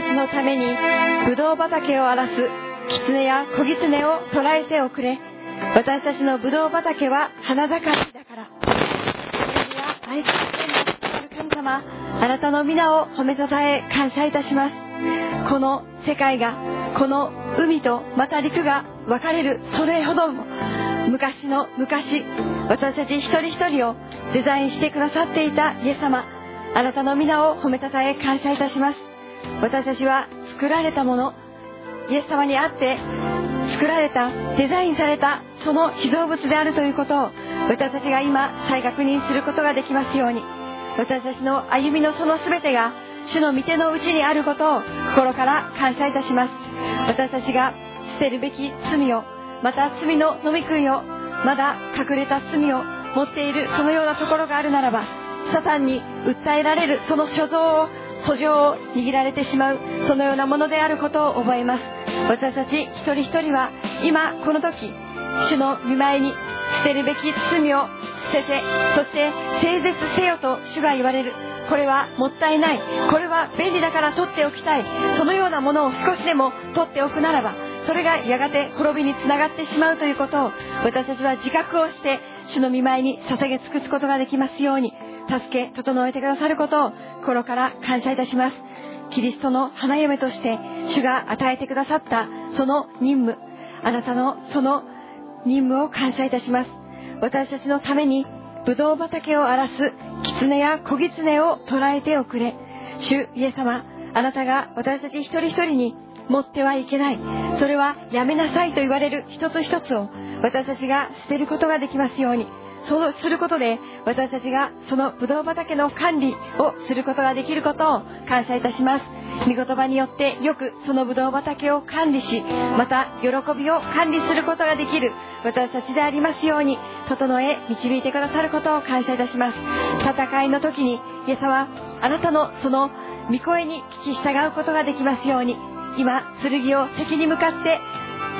たちのためにブドウ畑を荒らす狐や小狐を捕らえておくれ。私たちのブドウ畑は花盛りだから。愛する神様あなたの皆を褒めたたえ感謝いたします。この世界がこの海とまた陸が分かれるそれほども昔の昔私たち一人一人をデザインしてくださっていたイエス様あなたの皆を褒めたたえ感謝いたします。私たちは作られたものイエス様にあって作られたデザインされたその被造物であるということを私たちが今再確認することができますように。私たちの歩みのその全てが主の御手のうちにあることを心から感謝いたします。私たちが捨てるべき罪をまた罪の飲み食いをまだ隠れた罪を持っているそのようなところがあるならばサタンに訴えられるその所蔵を訴状を握られてしまうそのようなものであることを覚えます。私たち一人一人は今この時主の見舞いに捨てるべき罪を捨ててそして整絶せよと主が言われる。これはもったいない。これは便利だから取っておきたい。そのようなものを少しでも取っておくならばそれがやがて滅びにつながってしまうということを私たちは自覚をして主の見舞いに捧げ尽くすことができますように。助け整えてくださることを心から感謝いたします。キリストの花嫁として主が与えてくださったその任務あなたのその任務を感謝いたします。私たちのためにブドウ畑を荒らす狐や小狐を捕らえておくれ。主イエス様あなたが私たち一人一人に持ってはいけない。それはやめなさいと言われる一つ一つを私たちが捨てることができますように。そうすることで私たちがそのブドウ畑の管理をすることができることを感謝いたします。御言葉によってよくそのブドウ畑を管理しまた喜びを管理することができる私たちでありますように整え導いてくださることを感謝いたします。戦いの時にイエスはあなたのその御声に聞き従うことができますように今剣を敵に向かって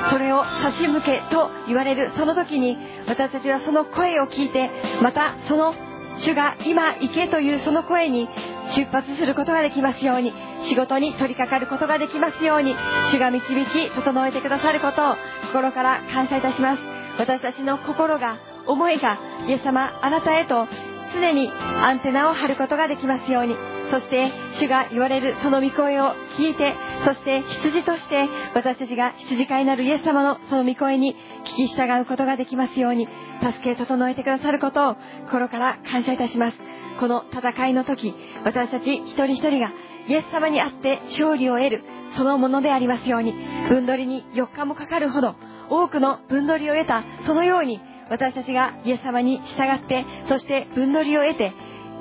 それを差し向けと言われるその時に私たちはその声を聞いてまたその主が今行けというその声に出発することができますように仕事に取り掛かることができますように主が導き整えてくださることを心から感謝いたします私たちの心が思いがイエス様あなたへと常にアンテナを張ることができますように。そして主が言われるその御声を聞いてそして羊として私たちが羊飼いになるイエス様のその御声に聞き従うことができますように助け整えてくださることを心から感謝いたします。この戦いの時私たち一人一人がイエス様にあって勝利を得るそのものでありますように。分取りに4日もかかるほど多くの分取りを得たそのように私たちがイエス様に従ってそして分取りを得て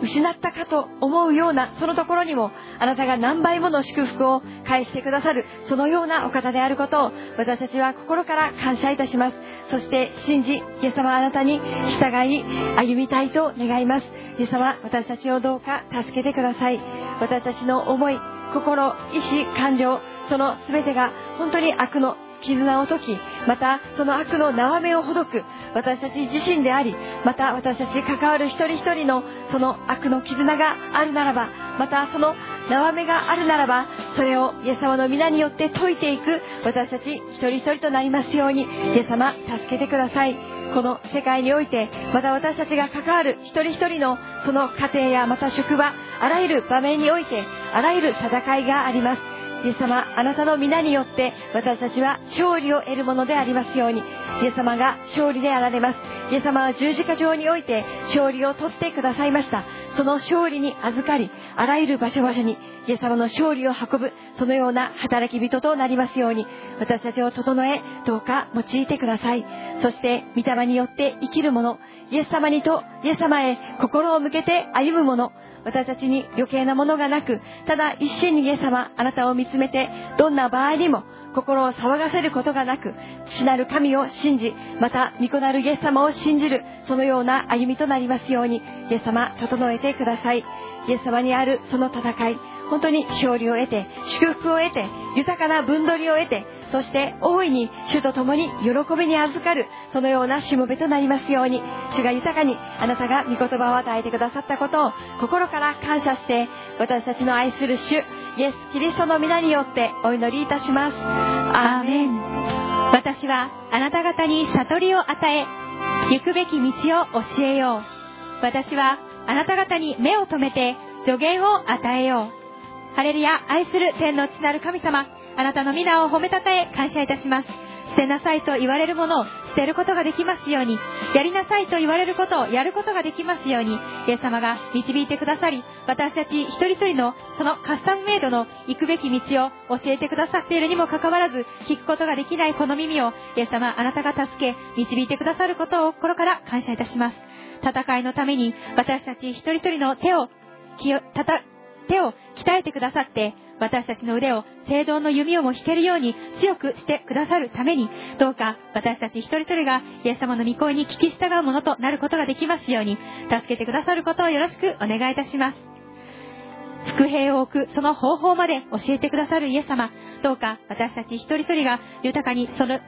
失ったかと思うようなそのところにもあなたが何倍もの祝福を返してくださるそのようなお方であることを私たちは心から感謝いたします。そして信じイエス様あなたに従い歩みたいと願います。イエス様私たちをどうか助けてください。私たちの思い心意志感情その全てが本当に悪の絆を解きまたその悪の縄目をほどく私たち自身でありまた私たち関わる一人一人のその悪の絆があるならばまたその縄目があるならばそれをイエス様の皆によって解いていく私たち一人一人となりますようにイエス様助けてください。この世界においてまた私たちが関わる一人一人のその家庭やまた職場あらゆる場面においてあらゆる戦いがあります。イエス様あなたの皆によって私たちは勝利を得るものでありますように。イエス様が勝利であられます。イエス様は十字架上において勝利を取ってくださいました。その勝利に預かりあらゆる場所場所にイエス様の勝利を運ぶそのような働き人となりますように。私たちを整えどうか用いてください。そして御霊によって生きる者イエス様にとイエス様へ心を向けて歩む者私たちに余計なものがなくただ一心にイエス様あなたを見つめてどんな場合にも心を騒がせることがなく父なる神を信じまた御子なるイエス様を信じるそのような歩みとなりますようにイエス様整えてください。イエス様にあるその戦い本当に勝利を得て祝福を得て豊かな分取りを得てそして大いに主と共に喜びに預かるそのようなしもべとなりますように主が豊かにあなたが御言葉を与えてくださったことを心から感謝して私たちの愛する主イエス・キリストの皆によってお祈りいたします。アーメン私はあなた方に悟りを与え行くべき道を教えよう。私はあなた方に目を留めて助言を与えよう。ハレルヤ愛する天の父なる神様。あなたの皆を褒めたたえ感謝いたします。捨てなさいと言われるものを捨てることができますように。やりなさいと言われることをやることができますように。イエス様が導いてくださり私たち一人一人のそのカスタムメイドの行くべき道を教えてくださっているにもかかわらず聞くことができないこの耳をイエス様あなたが助け導いてくださることを心から感謝いたします。戦いのために私たち一人一人の手を手を鍛えてくださって私たちの腕を聖堂の弓をも引けるように強くしてくださるためにどうか私たち一人一人がイエス様の御声に聞き従うものとなることができますように助けてくださることをよろしくお願いいたします。伏兵を置くその方法まで教えてくださるイエス様どうか私たち一人一人が豊かにその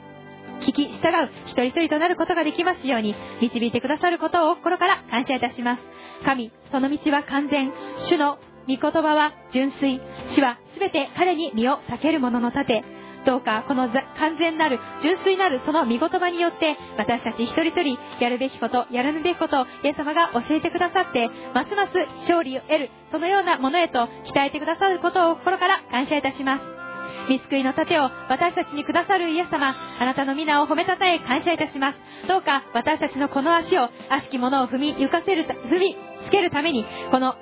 聞き従う一人一人となることができますように導いてくださることを心から感謝いたします。神その道は完全。主の御言葉は純粋。主は全て彼に身を避ける者の盾。どうかこの完全なる純粋なるその御言葉によって私たち一人一人やるべきことやらぬべきことをイエス様が教えてくださってますます勝利を得るそのようなものへと鍛えてくださることを心から感謝いたします。見救いの盾を私たちにくださるイエス様あなたの皆を褒めたたえ感謝いたします。どうか私たちのこの足を悪しき者を踏みゆかせる踏みつけるためにこの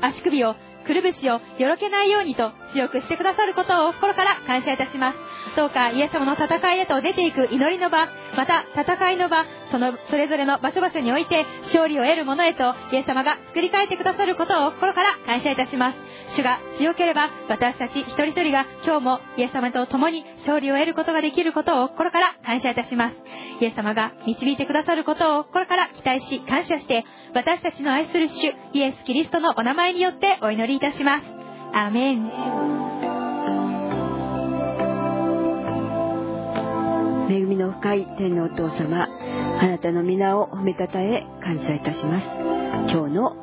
足首をくるぶしをよろけないようにと強くしてくださることを心から感謝いたします。どうかイエス様の戦いへと出ていく祈りの場また戦いの場そのそれぞれの場所場所において勝利を得るものへとイエス様が作り変えてくださることを心から感謝いたします。主が強ければ私たち一人一人が今日もイエス様と共に勝利を得ることができることを心から感謝いたします。イエス様が導いてくださることを心から期待し感謝して私たちの愛する主イエス・キリストのお名前によってお祈りいたします。アーメン。恵みの深い天のお父様あなたの皆を褒めたたえ感謝いたします。今日の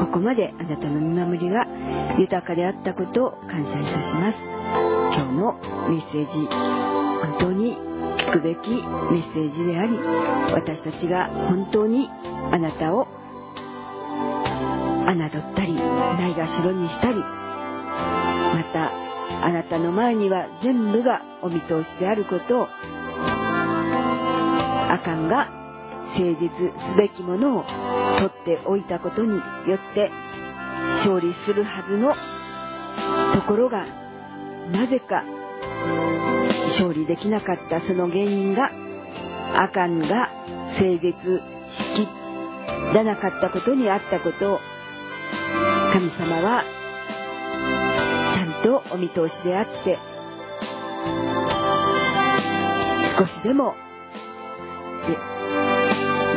ここまであなたの見守りが豊かであったことを感謝いたします。今日のメッセージ本当に聞くべきメッセージであり私たちが本当にあなたを侮ったりないがしろにしたりまたあなたの前には全部がお見通しであることをアカンが誠実すべきものを取っておいたことによって勝利するはずのところがなぜか勝利できなかったその原因がアカンが誠実しきらなかったことにあったことを神様はちゃんとお見通しであって少しでも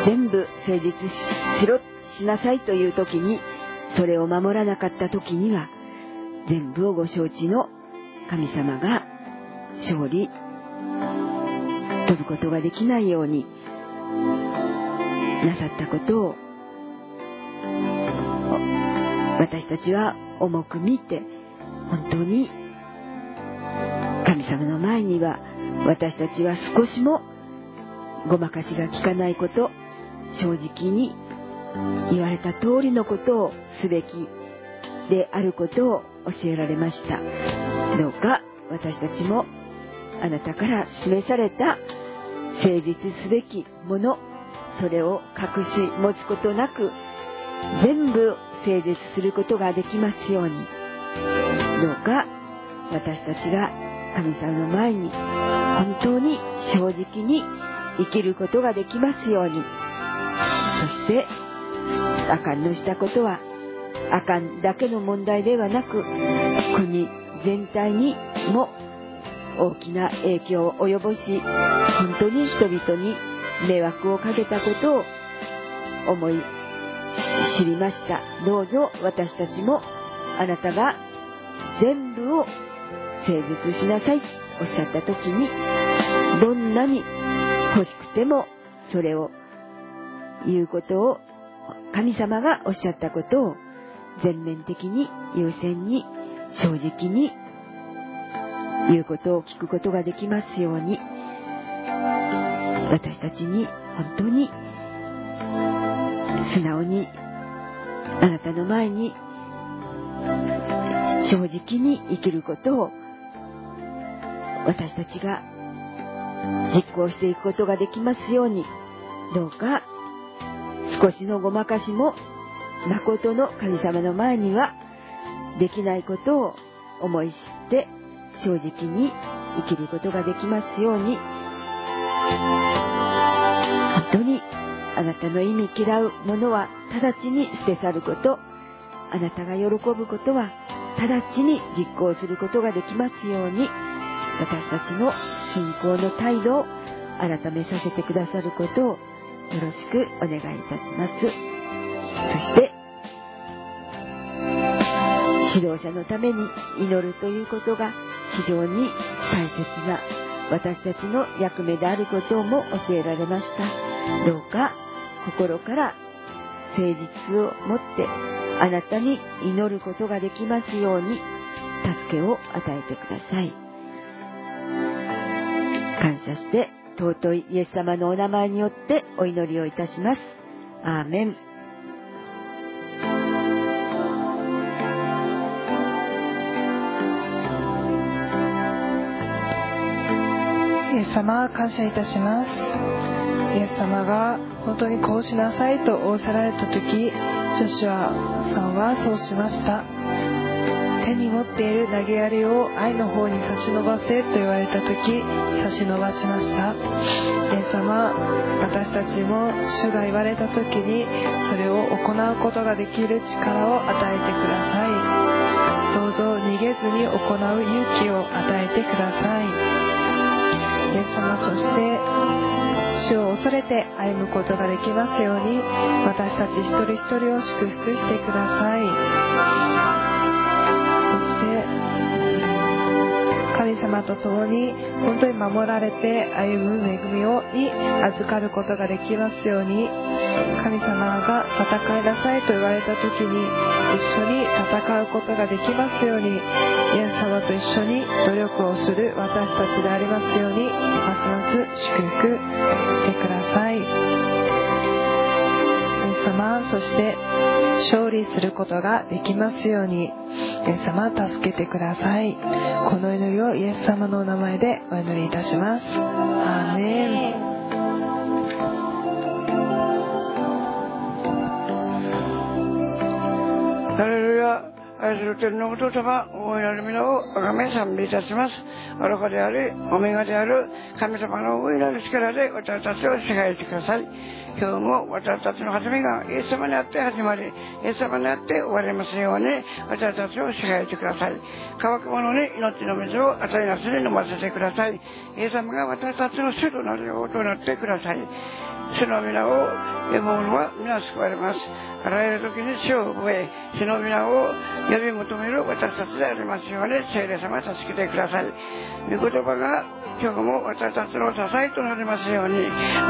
全部誠実しろしなさいという時にそれを守らなかった時には全部をご承知の神様が勝利取ることができないようになさったことを私たちは重く見て本当に神様の前には私たちは少しもごまかしが効かないこと正直に言われた通りのことをすべきであることを教えられました。どうか私たちもあなたから示された誠実すべきものそれを隠し持つことなく全部誠実することができますように。どうか私たちが神様の前に本当に正直に生きることができますように。そしてあかんのしたことはあかんだけの問題ではなく国全体にも大きな影響を及ぼし本当に人々に迷惑をかけたことを思い知りました。どうぞ私たちもあなたが全部を誠実しなさい。おっしゃった時にどんなに欲しくてもそれを言うことを神様がおっしゃったことを全面的に優先に正直に言うことを聞くことができますように。私たちに本当に素直にあなたの前に正直に生きることを私たちが実行していくことができますように。どうか少しのごまかしも誠の神様の前にはできないことを思い知って正直に生きることができますように。本当にあなたの意味嫌うものは直ちに捨て去ること。あなたが喜ぶことは直ちに実行することができますように。私たちの信仰の態度を改めさせてくださることをよろしくお願いいたします。そして、指導者のために祈るということが非常に大切な私たちの役目であることも教えられました。どうか心から誠実を持ってあなたに祈ることができますように助けを与えてください。感謝して尊いイエス様のお名前によってお祈りをいたします。アーメン。イエス様感謝いたします。イエス様が本当にこうしなさいと仰せられた時、ジョシュアさんはそうしました。持っている投げやりを愛の方に差し伸ばせと言われた時差し伸ばしました。イエス様私たちも主が言われた時にそれを行うことができる力を与えてください。どうぞ逃げずに行う勇気を与えてください。イエス様そして主を恐れて歩むことができますように私たち一人一人を祝福してください。神様と共に本当に守られて歩む恵みをに預かることができますように神様が戦いなさいと言われた時に一緒に戦うことができますようにイエス様と一緒に努力をする私たちでありますようにますます祝福してください。様そして勝利することができますようにイエス様助けてくださいこの祈りをイエス様のお名前でお祈りいたしますアーメンハレルヤ愛する天皇お父様、大いなる皆をあがめ賛美いたします。愚かであり、オメガである神様の大いなる力で私たちを支配してください。今日も私たちの始めがイエス様にあって始まり、イエス様にあって終わりますように、私たちを支配してください。乾く者に命の水を与えなすに飲ませてください。イエス様が私たちの主となるようとなってください。主の皆を呼ぶ者は皆救われます。あらゆる時に死を覚え、主の皆を呼び求める私たちでありますように、聖霊様助けてください。御言葉が今日も私たちの支えとなりますように、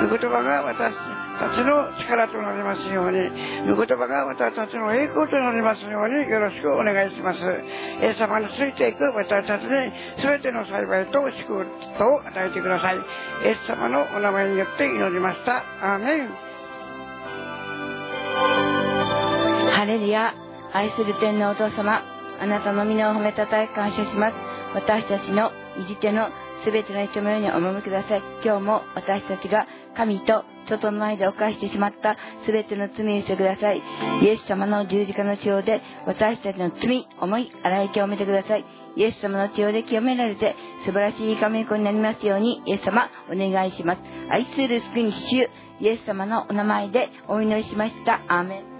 御言葉が私たちの力となりますように、御言葉が私たちの栄光となりますように、よろしくお願いします。イエス様についていく私たちに全ての幸いと祝福を与えてください。イエス様のお名前によって祈りました。アーメン。ハレルヤ、愛する天のお父様、あなたの皆を褒めたたえ感謝します。私たちのいじてのすべての人のようにお守りください。今日も私たちが神と人との間で犯してしまったすべての罪をしてください。イエス様の十字架の血をで私たちの罪、思い、洗い清めてください。イエス様の血をで清められて素晴らしい神子になりますようにイエス様お願いします。愛する救い主イエス様のお名前でお祈りしました。アーメン。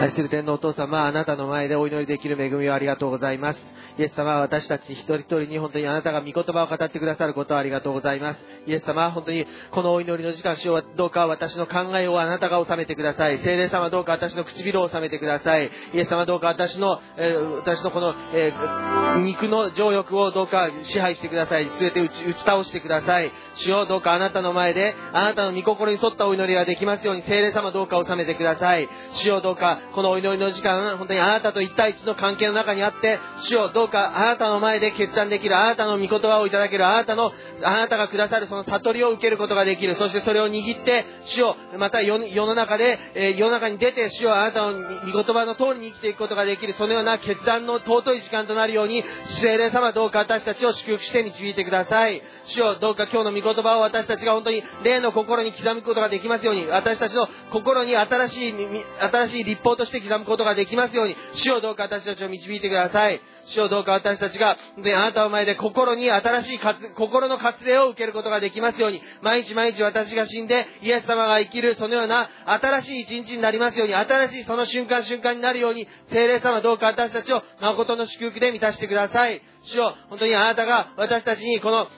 愛する天皇お父様、あなたの前でお祈りできる恵みをありがとうございます。イエス様は私たち一人一人に本当にあなたが御言葉を語ってくださることをありがとうございます。イエス様は本当にこのお祈りの時間、主よどうか私の考えをあなたが収めてください。聖霊様どうか私の唇を収めてください。イエス様どうか私の、えー私のこの、えー肉の情欲をどうか支配してください。すべて打ち打ち倒してください。主よどうかあなたの前で、あなたの御心に沿ったお祈りができますように、聖霊様どうか収めてください。主よどうか、このお祈りの時間、本当にあなたと一対一の関係の中にあって、主よどうかかあなたの前で決断できる、あなたの御言葉をいただける、あなたの、あなたがくださるその悟りを受けることができる。そしてそれを握って、主よまた世の中で、え世の中に出て、主よあなたの御言葉の通りに生きていくことができる、そのような決断の尊い時間となるように、聖霊様どうか私たちを祝福して導いてください。主よどうか今日の御言葉を私たちが本当に霊の心に刻むことができますように、私たちの心に新しい、新しい立法として刻むことができますように、主よどうか私たちを導いてください。主よどうか私たちが、であなたの前で心に新しい心の活例を受けることができますように、毎日毎日私が死んで、イエス様が生きる、そのような新しい一日になりますように、新しいその瞬間瞬間になるように、聖霊様どうか私たちを誠の祝福で満たしてください。主よ、本当にあなたが私たちにこの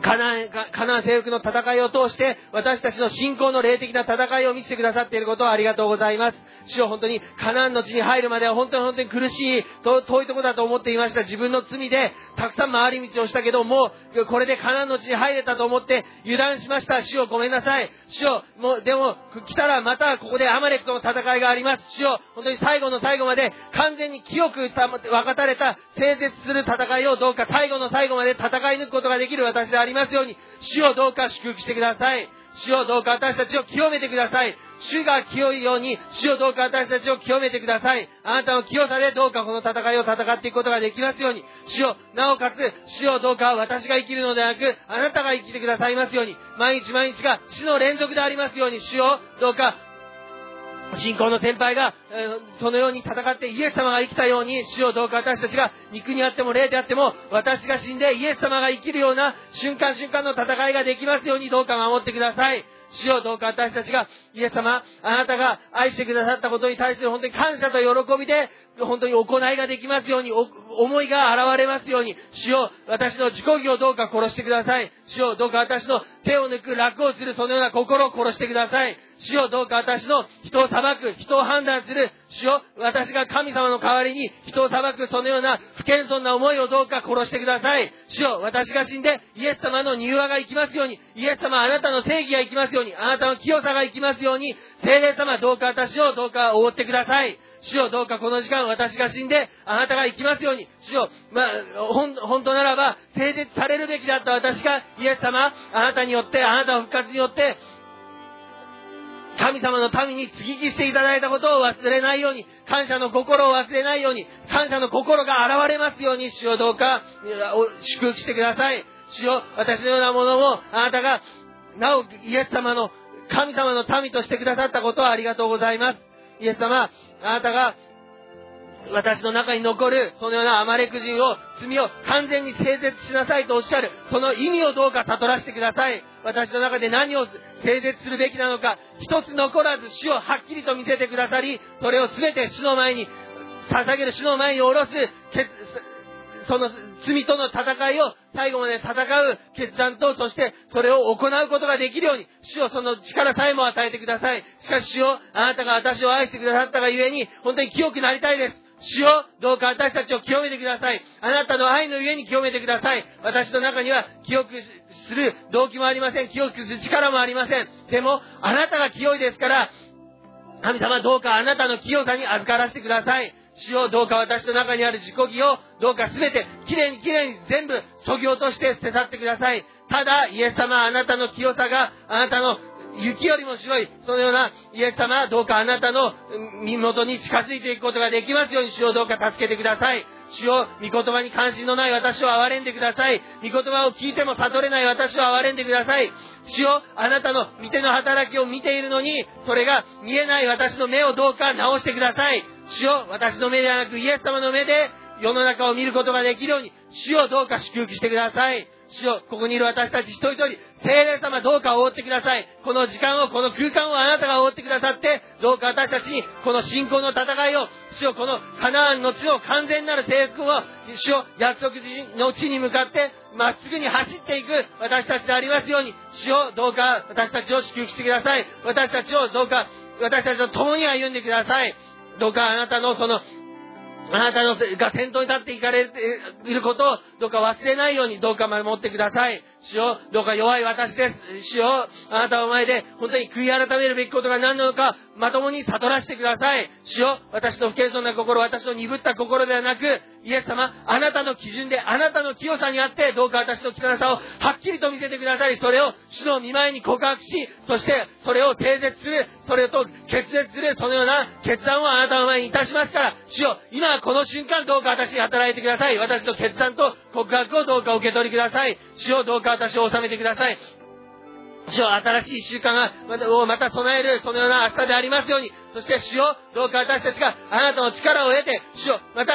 カナン、カナン征服の戦いを通して、私たちの信仰の霊的な戦いを見せてくださっていることをありがとうございます。主よ本当にカナンの地に入るまでは本当に本当に苦しい、と遠いところだと思っていました。自分の罪でたくさん回り道をしたけど、もうこれでカナンの地に入れたと思って油断しました。主よごめんなさい。主よもう、でも来たらまたここでアマレクとの戦いがあります。主よ本当に最後の最後まで完全に清く分かたれた整絶する戦いをどうか最後の最後まで戦い抜くことができる私でありますように、主をどうか祝福してください。主をどうか私たちを清めてください。主が清いように、主をどうか私たちを清めてください。あなたの清さでどうかこの戦いを戦っていくことができますように、主を、なおかつ、主をどうか私が生きるのではなく、あなたが生きてくださいますように、毎日毎日が死の連続でありますように、主をどうか信仰の先輩が、そのように戦ってイエス様が生きたように、死をどうか私たちが肉にあっても霊であっても、私が死んでイエス様が生きるような瞬間瞬間の戦いができますようにどうか守ってください。主をどうか私たちが、イエス様、あなたが愛してくださったことに対する本当に感謝と喜びで、本当に行いができますように、思いが現れますように、主を私の自己義をどうか殺してください。主をどうか私の手を抜く楽をするそのような心を殺してください。主をどうか私の人を裁く、人を判断する、主を私が神様の代わりに人を裁くそのような不謙遜な思いをどうか殺してください。主を私が死んでイエス様の柔和が生きますように、イエス様あなたの正義が生きますように、あなたの清さが生きますように、聖霊様どうか私をどうか覆ってください。主よどうかこの時間私が死んであなたが生きますように。主よ、まあ、ほん、本当ならば、聖絶されるべきだった私がイエス様、あなたによって、あなたの復活によって、神様の民に接ぎ木していただいたことを忘れないように、感謝の心を忘れないように、感謝の心が現れますように、主よどうか、祝福してください。主よ、私のようなものも、あなたが、なお、イエス様の、神様の民としてくださったことをありがとうございます。イエス様、あなたが、私の中に残る、そのようなアマレク人を、罪を完全に清絶しなさいとおっしゃる、その意味をどうか悟らせてください。私の中で何を清絶するべきなのか、一つ残らず死をはっきりと見せてくださり、それを全て主の前に、捧げる主の前に下ろす、その罪との戦いを最後まで戦う決断と、そしてそれを行うことができるように、主をその力さえも与えてください。しかし主を、あなたが私を愛してくださったがゆえに、本当に清くなりたいです。主よ、どうか私たちを清めてください。あなたの愛のゆえに清めてください。私の中には清くする動機もありません。清くする力もありません。でも、あなたが清いですから、神様どうかあなたの清さに預からせてください。主よどうか私の中にある自己義をどうかすべてきれいにきれいに全部削ぎ落として捨て去ってください。ただ、イエス様あなたの清さがあなたの雪よりも白い、そのようなイエス様どうかあなたの身元に近づいていくことができますように主をどうか助けてください。主を御言葉に関心のない私を憐れんでください。御言葉を聞いても悟れない私を憐れんでください。主よあなたの見ての働きを見ているのに、それが見えない私の目をどうか直してください。主よ私の目ではなくイエス様の目で世の中を見ることができるように、主をどうか祝福してください。主よ、ここにいる私たち一人一人、聖霊様どうか覆ってください。この時間を、この空間をあなたが覆ってくださって、どうか私たちにこの信仰の戦いを、主よ、このカナアンの地の完全なる征服を、主よ、約束の地に向かって、まっすぐに走っていく私たちでありますように、主よ、どうか私たちを祝福してください。私たちをどうか、私たちと共に歩んでください。どうかあなたのその、あなたのが先頭に立っていかれていることをどうか忘れないようにどうか守ってください。主よ、どうか弱い私です。主よ、あなたの前で本当に悔い改めるべきことが何なのかまともに悟らせてください。主よ、私の不謙遜な心、私の鈍った心ではなく、イエス様、あなたの基準で、あなたの清さにあって、どうか私の汚さをはっきりと見せてください。それを主の見前に告白し、そしてそれを定絶する、それと決絶する、そのような決断をあなたの前にいたしますから、主よ、今この瞬間どうか私に働いてください。私の決断と告白をどうか受け取りください。主よ、どうか私を収めてください。主よ、新しい習慣が、また、をまた備える、そのような明日でありますように。そして主よ、どうか私たちがあなたの力を得て、主よ、また、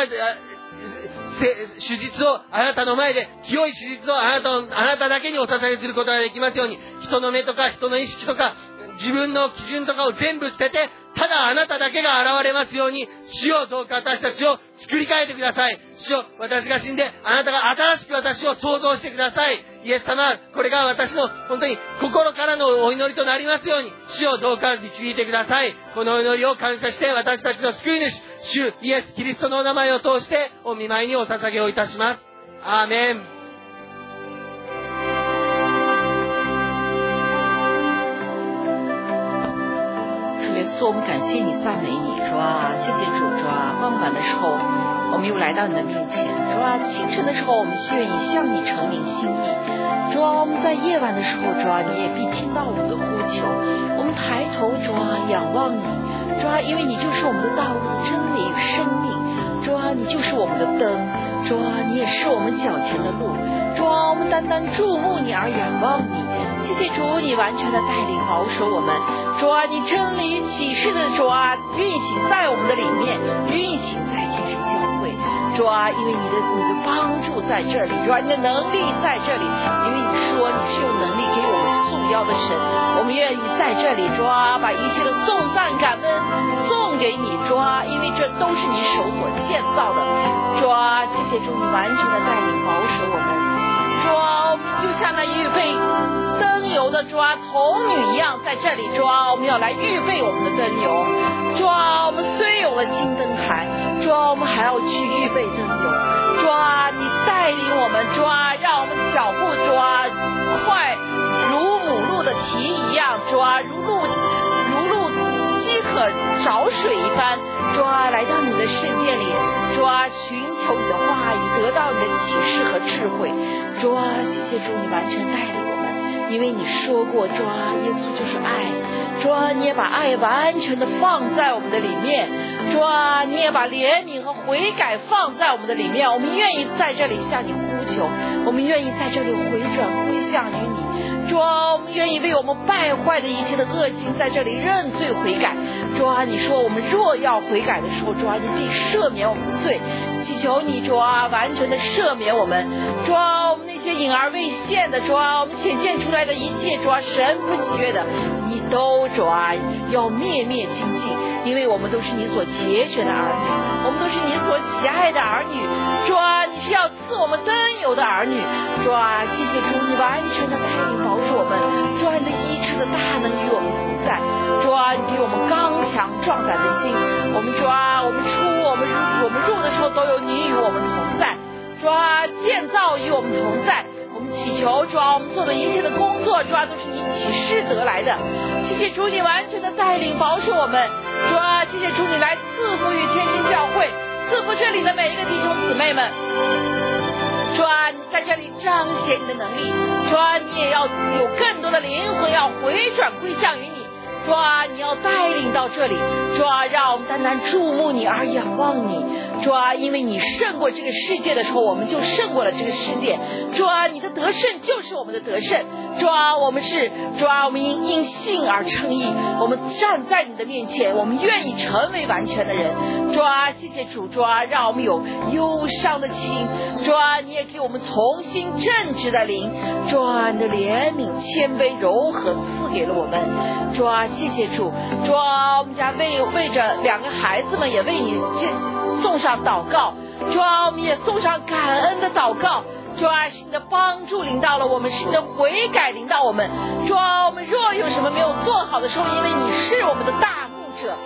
手術をあなたの前で、清い手術をあなた、あなただけにお捧げすることができますように、人の目とか人の意識とか、自分の基準とかを全部捨てて、ただあなただけが現れますように、主よどうか私たちを作り変えてください。主よ私が死んで、あなたが新しく私を創造してください。イエス様、これが私の本当に心からのお祈りとなりますように、主よどうか導いてください。このお祈りを感謝して、私たちの救い主、主イエス・キリストのお名前を通して、お見舞いにお捧げをいたします。アーメン。耶稣，我们感谢你，赞美你，主啊，谢谢主，主啊，傍晚的时候，我们又来到你的面前，主啊，清晨的时候，我们愿意向你呈明心意，主啊，我们在夜晚的时候，主啊，你也必听到我们的呼求，我们抬头，主啊，仰望你，主啊，因为你就是我们的道路、真理与生命，主啊，你就是我们的灯，主啊，你也是我们脚前的路，主啊，我们单单注目你而仰望你，谢谢主，你完全的带领保守我们。主啊，你真理启示的主啊，运行在我们的里面，运行在天使教会。主啊，因为你的你的帮助在这里，主啊，你的能力在这里，因为你说你是用能力给我们束腰的神，我们愿意在这里，主啊，把一切的颂赞感恩送给你，主啊，因为这都是你手所建造的。主啊，谢谢主，你完全的带领保守我们。抓，就像那预备灯油的抓童女一样，在这里抓，我们要来预备我们的灯油。抓，我们虽有了金灯台，抓，我们还要去预备灯油。抓，你带领我们，抓，让我们脚步抓快如母鹿的蹄一样，抓，如鹿如鹿饥渴找水一般。抓，来到你的圣殿里，抓，寻求你的话语，得到你的启示和智慧。主啊，谢谢主，你完全带领我们，因为你说过，主啊，耶稣就是爱。主啊，你也把爱完全的放在我们的里面。主啊，你也把怜悯和悔改放在我们的里面。我们愿意在这里向你呼求，我们愿意在这里回转归向于你。主啊，我们愿意为我们败坏的一切的恶行在这里认罪悔改。主啊，你说我们若要悔改的时候，主啊，你必赦免我们的罪。祈求你，主啊，完全的赦免我们。主啊，我们那些隐而未现的，主啊，我们显现出来的一切，主啊，神不喜悦的，你都主啊，要灭灭清净，因为我们都是你所节选的儿女，我们都是你所喜爱的儿女。主啊，是要赐我们灯油的儿女。主啊，谢谢主，你完全的带领保守我们。主啊，你的医治的大能与我们同在。主啊，你给我们刚强壮胆的心。我们主啊，我们出我们入我们入的时候都有你与我们同在。主啊，建造与我们同在。我们祈求主啊，我们做的一切的工作，主啊，都是你启示得来的。谢谢主，你完全的带领保守我们。主啊，谢谢主，你来赐福于天津教会，赐福这里的每一个弟兄姊妹们。主啊，在这里彰显你的能力。主啊，你也要有更多的灵魂要回转归向于你。主啊，你要带领到这里。主啊，让我们单单注目你而仰望你。主啊，因为你胜过这个世界的时候，我们就胜过了这个世界。主啊，你的得胜就是我们的得胜。主啊，我们是主啊，我们因因信而称义，我们站在你的面前，我们愿意成为完全的人。主啊，谢谢主，主啊，让我们有忧伤的心。主啊，你也给我们重新正直的灵。主啊，你的怜悯、谦卑、柔和赐给了我们。主啊，谢谢主。主啊，我们家为为着两个孩子们也为你送上祷告。主啊，我们也送上感恩的祷告。主啊，是你的帮助领到了我们，是你的悔改领到我们。主啊，我们若有什么没有做好的时候，因为你是我们的大牧者。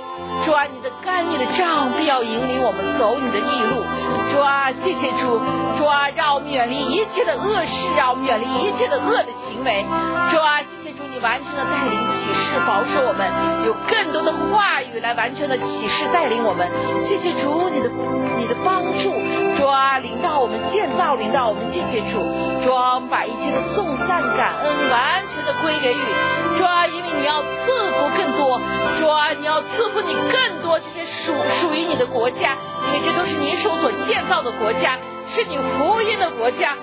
主啊，你的干你的杖必要引领我们走你的逆路。主啊，谢谢主。主啊，让我们远离一切的恶事，让我们远离一切的恶的行为。主啊，主，你完全的带领启示，保守我们有更多的话语来完全的启示带领我们。谢谢主，你的你的帮助。主啊，领到我们建造，领到我们谢谢主。主啊，把一切的颂赞感恩完全的归给予。主啊，因为你要赐福更多。主啊，你要赐福你更多这些属属于你的国家，因为这都是你手所建造的国家，是你福音的国家。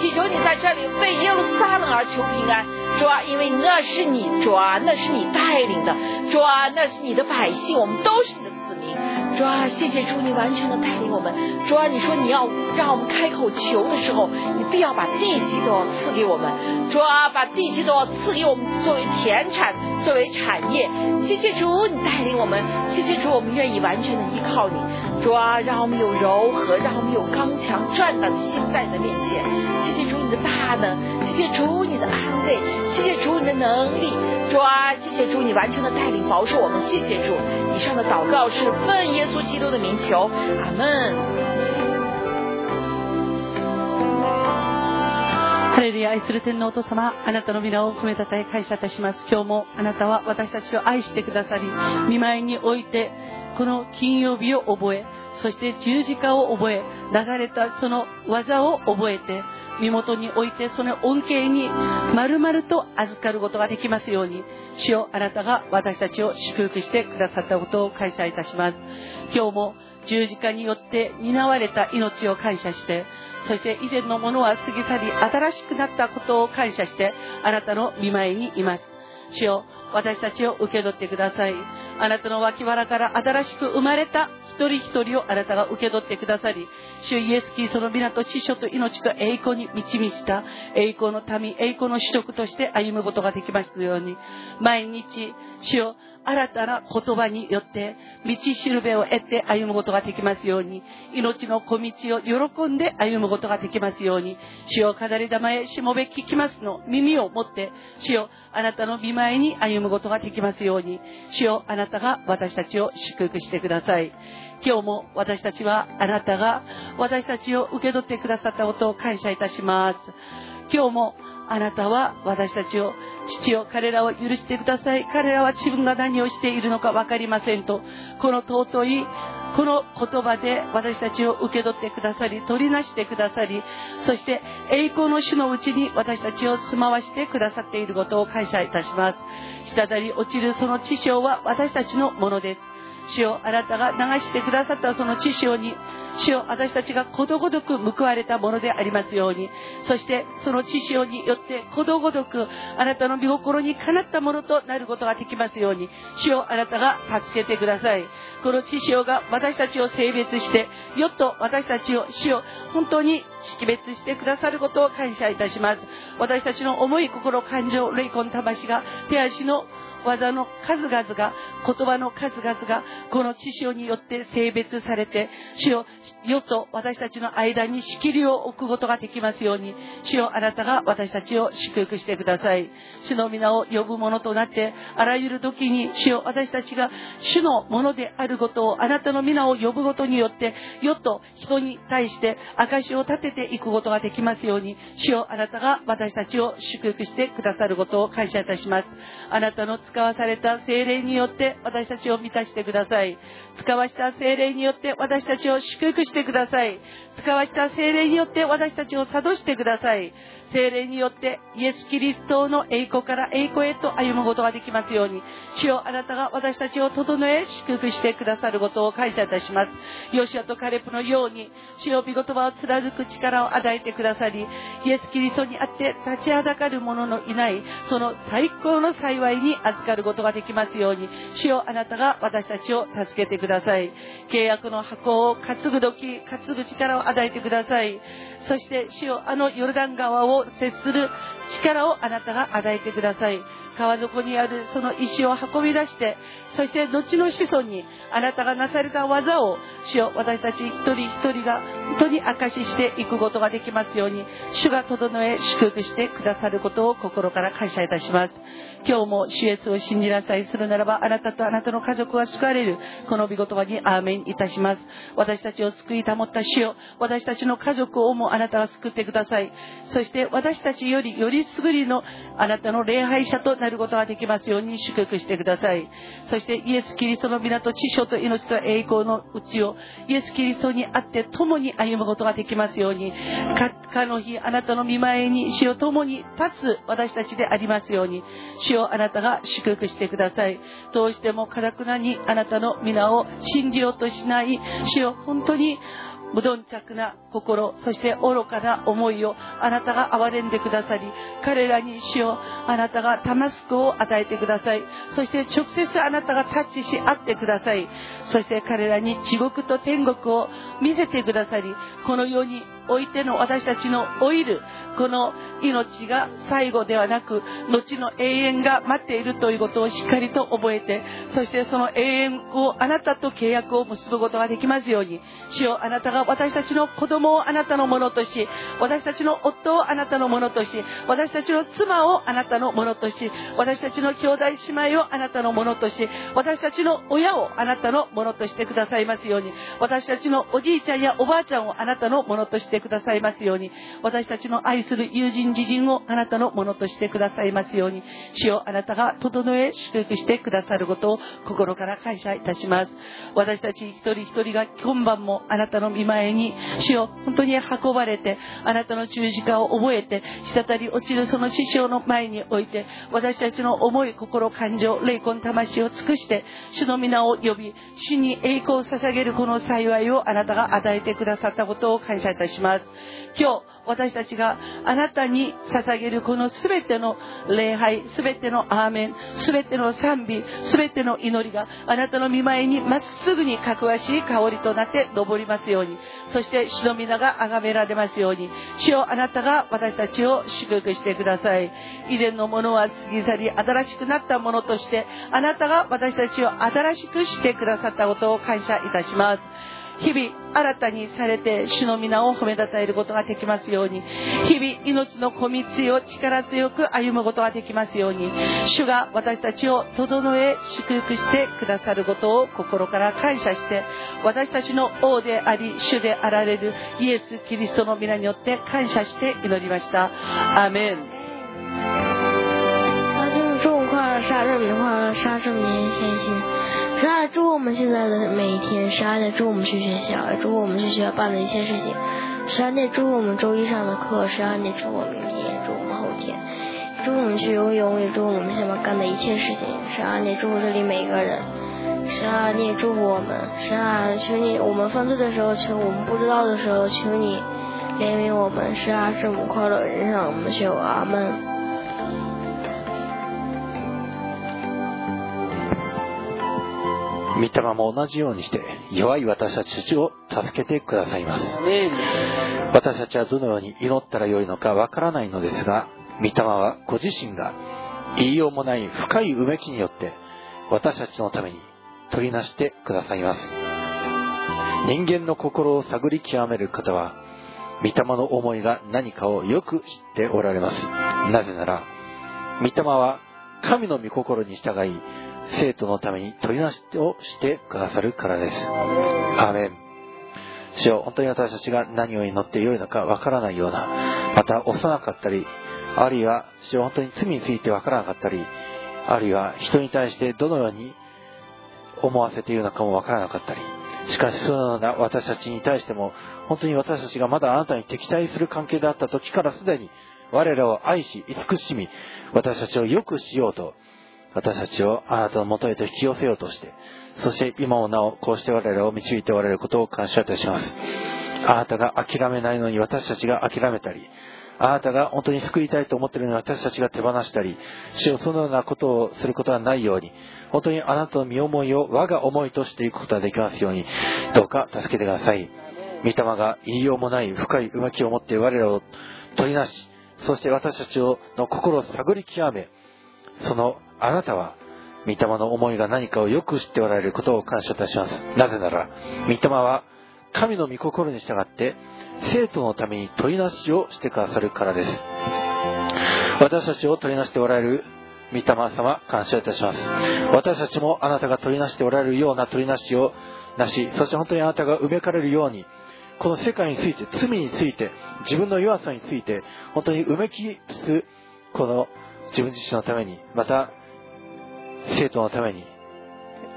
祈求你在这里为耶路撒冷而求平安。主啊，因为那是你主啊，那是你带领的。主啊，那是你的百姓，我们都是你的子民。主啊，谢谢主，你完全的带领我们。主啊，你说你要让我们开口求的时候，你必要把地基都要赐给我们。主啊，把地基都要赐给我们作为田产，作为产业。谢谢主，你带领我们。谢谢主，我们愿意完全的依靠你。主啊，让我们有柔和，让我们有刚强壮胆的心在你的面前。谢谢主你的大能，谢谢主你的安慰，谢谢主你的能力。主啊，谢谢主你完全的带领保守我们。谢谢主，以上的祷告是奉耶稣基督的名求，阿门。ハレルヤ愛する天皇お父様、あなたの皆を褒めたたえ感謝いたします。今日もあなたは私たちを愛してくださり、見舞いにおいて この金曜日を覚え、そして十字架を覚え、流れたその技を覚えて、身元においてその恩恵に丸々と預かることができますように、主よあなたが私たちを祝福してくださったことを感謝いたします。今日も十字架によって担われた命を感謝して、そして以前のものは過ぎ去り新しくなったことを感謝して、あなたの見舞いにいます。主よ私たちを受け取ってください。あなたの脇腹から新しく生まれた一人一人をあなたが受け取ってくださり、主イエス・キリストの皆と知書と命と栄光に満ち満ちた栄光の民、栄光の主食として歩むことができますように、毎日、主を新たな言葉によって道しるべを得て歩むことができますように命の小道を喜んで歩むことができますように主よ飾り玉へしもべ聞きますの耳を持って主よあなたの見舞いに歩むことができますように主よあなたが私たちを祝福してください。今日も私たちはあなたが私たちを受け取ってくださったことを感謝いたします。今日もあなたは私たちを父よ彼らを許してください。彼らは自分が何をしているのか分かりませんと。この尊いこの言葉で私たちを受け取ってくださり取りなしてくださりそして栄光の主のうちに私たちを住まわしてくださっていることを感謝いたします。滴り落ちるその知性は私たちのものです。主よあなたが流してくださったその知性に主よ私たちがことごとく報われたものでありますように。そしてその知性によってことごとくあなたの御心にかなったものとなることができますように。主よあなたが助けてください。この知性が私たちを性別してよっと私たちを主よ本当に識別してくださることを感謝いたします。私たちの思い心感情霊魂魂が手足の技の数々が、言葉の数々が、この知性によって性別されて、主よ、世と私たちの間に仕切りを置くことができますように、主よ、あなたが私たちを祝福してください。主の皆を呼ぶものとなって、あらゆる時に、主よ、私たちが主のものであることを、あなたの皆を呼ぶことによって、世と人に対して証を立てていくことができますように、主よ、あなたが私たちを祝福してくださることを感謝いたします。あなたの使使わされた精霊によって私たちを満たしてください。使わした精霊によって私たちを祝福してください。使わした精霊によって私たちを諭してください。精霊によってイエス・キリストの栄光から栄光へと歩むことができますように。主よあなたが私たちを整え祝福してくださることを感謝いたします。ヨシアとカレプのように主よ御言葉を貫く力を与えてくださりイエス・キリストにあって立ちはだかる者のいないその最高の幸いに預かることができますように主よあなたが私たちを助けてください。契約の箱を担ぐ時担ぐ力を与えてください。そして主よあのヨルダン川を接する力をあなたが与えてください。川底にあるその石を運び出してそして後の子孫にあなたがなされた技を主よ私たち一人一人が本当に証ししていくことができますように主が整え祝福してくださることを心から感謝いたします。今日も主イエスを信じなさい。するならばあなたとあなたの家族は救われる。この御言葉にアーメンいたします。私たちを救い保った主よ私たちの家族をもあなたが救ってください。そして私たちよりより優りのあなたの礼拝者となることができますように祝福してください。そしてイエス・キリストの皆と知性と命と栄光のうちをイエス・キリストにあって共に歩むことができますようにかの日あなたの見前に死を共に立つ私たちでありますように主をあなたが祝福してください。どうしてもかくなにあなたの皆を信じようとしない主を本当に無頓着な心そして愚かな思いをあなたが憐れんでくださり彼らに死をあなたがタマスクを与えてください。そして直接あなたがタッチし合ってください。そして彼らに地獄と天国を見せてくださりこの世においての私たちの老いるこの命が最後ではなく後の永遠が待っているということをしっかりと覚えてそしてその永遠をあなたと契約を結ぶことができますように主よあなたが私たちの子供をあなたのものとし私たちの夫をあなたのものとし私たちの妻をあなたのものとし私たちの兄弟姉妹をあなたのものとし私たちの親をあなたのものとしてくださいますように私たちのおじいちゃんやおばあちゃんをあなたのものとしてくださいますように。私たちの愛する友人自人をあなたのものとしてくださいますように。主よあなたが整え祝福してくださることを心から感謝いたします。私たち一人一人が今晩もあなたの見前に主よ本当に運ばれてあなたの十字架を覚えて滴り落ちるその師匠の前において私たちの思い心感情霊魂魂を尽くして主の皆を呼び主に栄光を捧げるこの幸いをあなたが与えてくださったことを感謝いたします。ます。今日私たちがあなたに捧げるこの全ての礼拝全てのアーメン全ての賛美全ての祈りがあなたの見舞いにまっすぐにかくわしい香りとなって昇りますように。そして主の皆が崇められますように。主よあなたが私たちを祝福してください。以前のものは過ぎ去り新しくなったものとしてあなたが私たちを新しくしてくださったことを感謝いたします。日々新たにされて主の皆を褒めたたえることができますように日々命の小道を力強く歩むことができますように主が私たちを整え祝福してくださることを心から感謝して私たちの王であり主であられるイエス・キリストの皆によって感謝して祈りましたアメン，杀圣名快乐，杀圣年先心。神啊，祝我们现在的每一天，神啊，也祝我们去学校，也祝我们去学校办的一切事情。神啊，也祝我们周一上的课，神啊，也祝我们明天，祝我们后天，祝我们去游泳，也祝我们现在干的一切事情。神啊，也祝福这里每一个人。神啊，你也祝福我们。神啊，求你，我们犯罪的时候，求我们不知道的时候，求你怜悯我们。神啊，圣母快乐人生我们求阿门。御霊も同じようにして弱い私たちを助けてくださいます。私たちはどのように祈ったらよいのかわからないのですが御霊はご自身が言いようもない深いうめきによって私たちのために取りなしてくださいます。人間の心を探り極める方は御霊の思いが何かをよく知っておられます。なぜなら御霊は神の御心に従い生徒のために取りなしをしてくださるからです。アーメン。主よ、本当に私たちが何を祈ってよいのかわからないような、また幼かったり、あるいは、主よ、本当に罪についてわからなかったり、あるいは人に対してどのように思わせているのかもわからなかったり、しかしそのような私たちに対しても、本当に私たちがまだあなたに敵対する関係であった時からすでに、我らを愛し、慈しみ、私たちを良くしようと、私たちをあなたの元へと引き寄せようとして、そして今もなおこうして我らを導いておられることを感謝いたします。あなたが諦めないのに私たちが諦めたり、あなたが本当に救いたいと思っているのに私たちが手放したり、主をそのようなことをすることはないように、本当にあなたの身思いを我が思いとしていくことができますように、どうか助けてください。御霊が言いようもない深いうまきを持って我らを取りなし、そして私たちの心を探り極め、そのあなたは、御霊の思いが何かをよく知っておられることを感謝いたします。なぜなら、御霊は神の御心に従って、生徒のために取りなしをしてくださるからです。私たちを取りなしておられる御霊様、感謝いたします。私たちもあなたが取りなしておられるような取りなしをなし、そして本当にあなたが埋めかれるように、この世界について、罪について、自分の弱さについて、本当に埋めきつつ、この自分自身のために、また、生徒のために、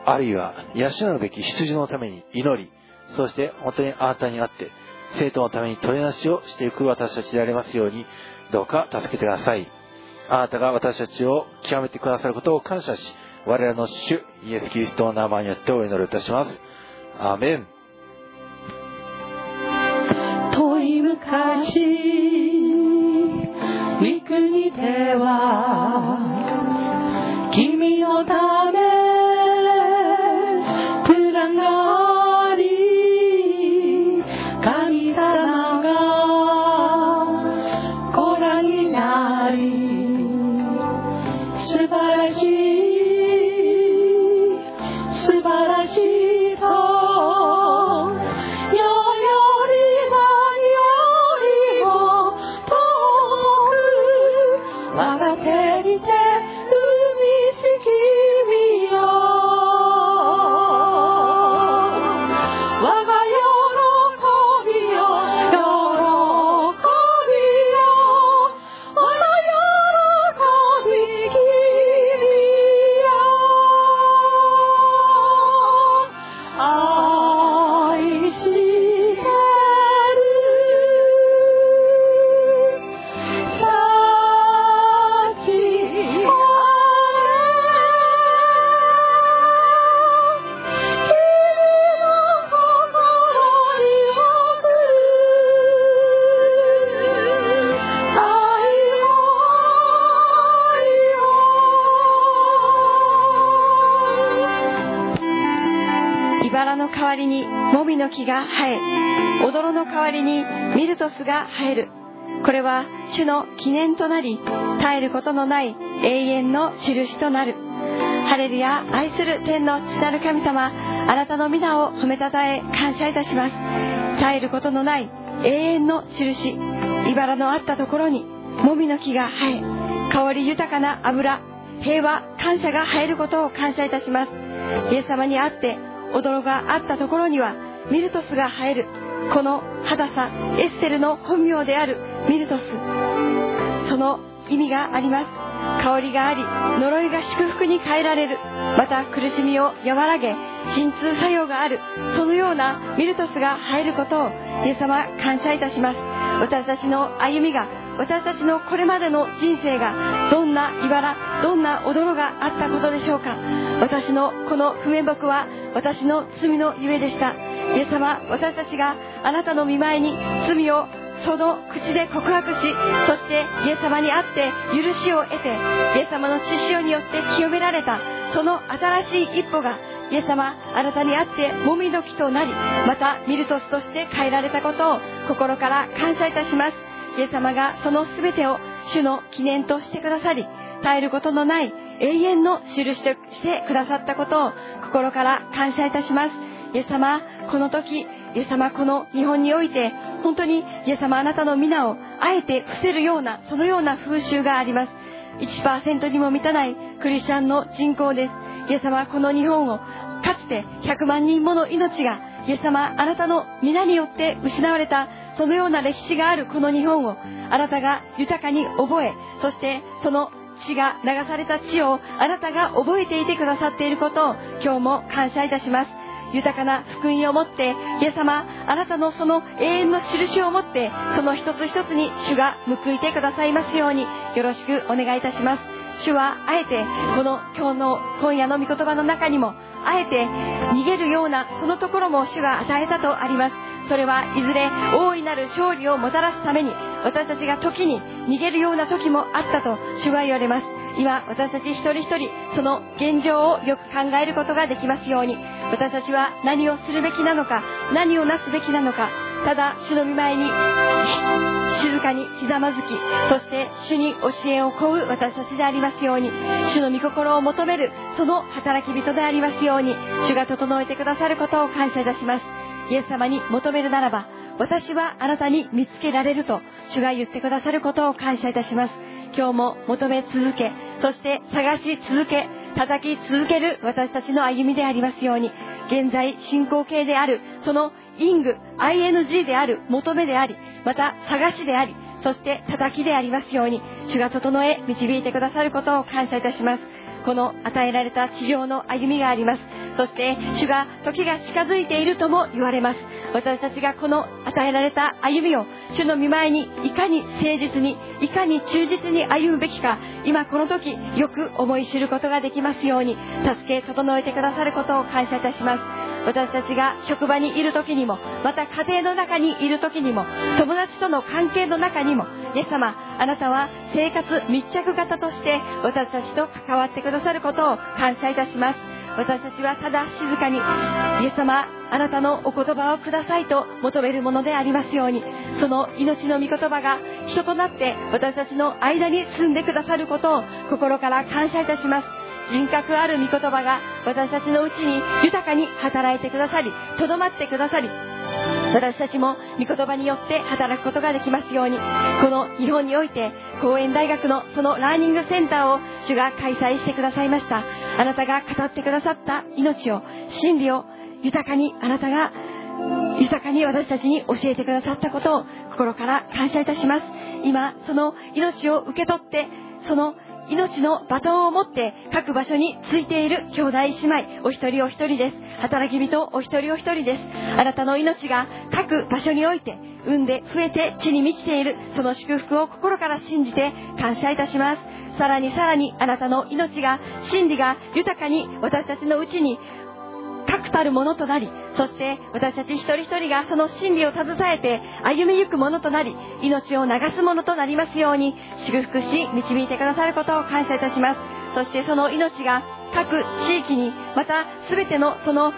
あるいは養うべき羊のために祈り、そして本当にあなたにあって、生徒のために取りなしをしていく私たちでありますように、どうか助けてください。あなたが私たちを極めてくださることを感謝し、我らの主、イエス・キリストの名前によってお祈りいたします。アーメン。遠い昔、三国では、君のため、が生える。これは主の記念となり、絶えることのない永遠の印となる。ハレルヤ、愛する天の父なる神様、あなたの皆を褒めたたえ感謝いたします。絶えることのない永遠の印、茨のあったところに、もみの木が生え、香り豊かな油、平和、感謝が生えることを感謝いたします。イエス様にあって、驚があったところにはミルトスが生えるこの肌さエステルの本名であるミルトス。その意味があります。香りがあり呪いが祝福に変えられる。また苦しみを和らげ鎮痛作用がある。そのようなミルトスが入ることをイエス様感謝いたします。私たちの歩みが私たちのこれまでの人生がどんな茨どんな驚があったことでしょうか。私のこの不縁木は私の罪のゆえでした。イエス様私たちがあなたの見前に罪をその口で告白しそしてイエス様にあって許しを得てイエス様の血潮によって清められたその新しい一歩がイエス様あなたにあってもみの木となりまたミルトスとして変えられたことを心から感謝いたします。イエス様がその全てを主の記念としてくださり絶えることのない永遠の印としてくださったことを心から感謝いたします。イエス様この時イエス様この日本において本当にイエス様あなたの皆をあえて伏せるようなそのような風習があります。1%にも満たないクリスチャンの人口です。イエス様はこの日本をかつて100万人もの命がイエス様あなたの皆によって失われたそのような歴史があるこの日本をあなたが豊かに覚えそしてその血が流された地をあなたが覚えていてくださっていることを今日も感謝いたします。豊かな福音を持ってイエス様あなたのその永遠の印を持ってその一つ一つに主が報いてくださいますようによろしくお願いいたします。主はあえてこの今日の今夜の御言葉の中にもあえて逃げるようなそのところも主が与えたとありますそれはいずれ大いなる勝利をもたらすために私たちが時に逃げるような時もあったと主は言われます。今私たち一人一人その現状をよく考えることができますように私たちは何をするべきなのか何をなすべきなのかただ主の御前に静かにひざまずきそして主に教えを請う私たちでありますように主の御心を求めるその働き人でありますように主が整えてくださることを感謝いたします。イエス様に求めるならば私はあなたに見つけられると主が言ってくださることを感謝いたします。今日も求め続けそして探し続け叩き続ける私たちの歩みでありますように。現在進行形であるそのイング ing である求めでありまた探しでありそして叩きでありますように主が整え導いてくださることを感謝いたします。この与えられた地上の歩みがあります。そして主が時が近づいているとも言われます。私たちがこの与えられた歩みを主の御前にいかに誠実にいかに忠実に歩むべきか今この時よく思い知ることができますように助け整えてくださることを感謝いたします。私たちが職場にいる時にもまた家庭の中にいる時にも友達との関係の中にもイエス様あなたは生活密着型として私たちと関わってくださることを感謝いたします。私たちはただ静かにイエス様あなたのお言葉をくださいと求めるものでありますようにその命の御言葉が人となって私たちの間に住んでくださることを心から感謝いたします。人格ある御言葉が私たちのうちに豊かに働いてくださりとどまってくださり私たちも御言葉によって働くことができますように。この日本において公園大学のそのラーニングセンターを主が開催してくださいました。あなたが語ってくださった命を真理を豊かにあなたが豊かに私たちに教えてくださったことを心から感謝いたします。今その命を受け取ってその命のバトンを持って各場所についている兄弟姉妹お一人お一人です。働き人お一人お一人です。あなたの命が各場所において産んで増えて地に満ちているその祝福を心から信じて感謝いたします。さらにさらにあなたの命が真理が豊かに私たちのうちに確たるものとなりそして私たち一人一人がその真理を携えて歩みゆくものとなり命を流すものとなりますように祝福し導いてくださることを感謝いたします。そしてその命が各地域にまた全てのその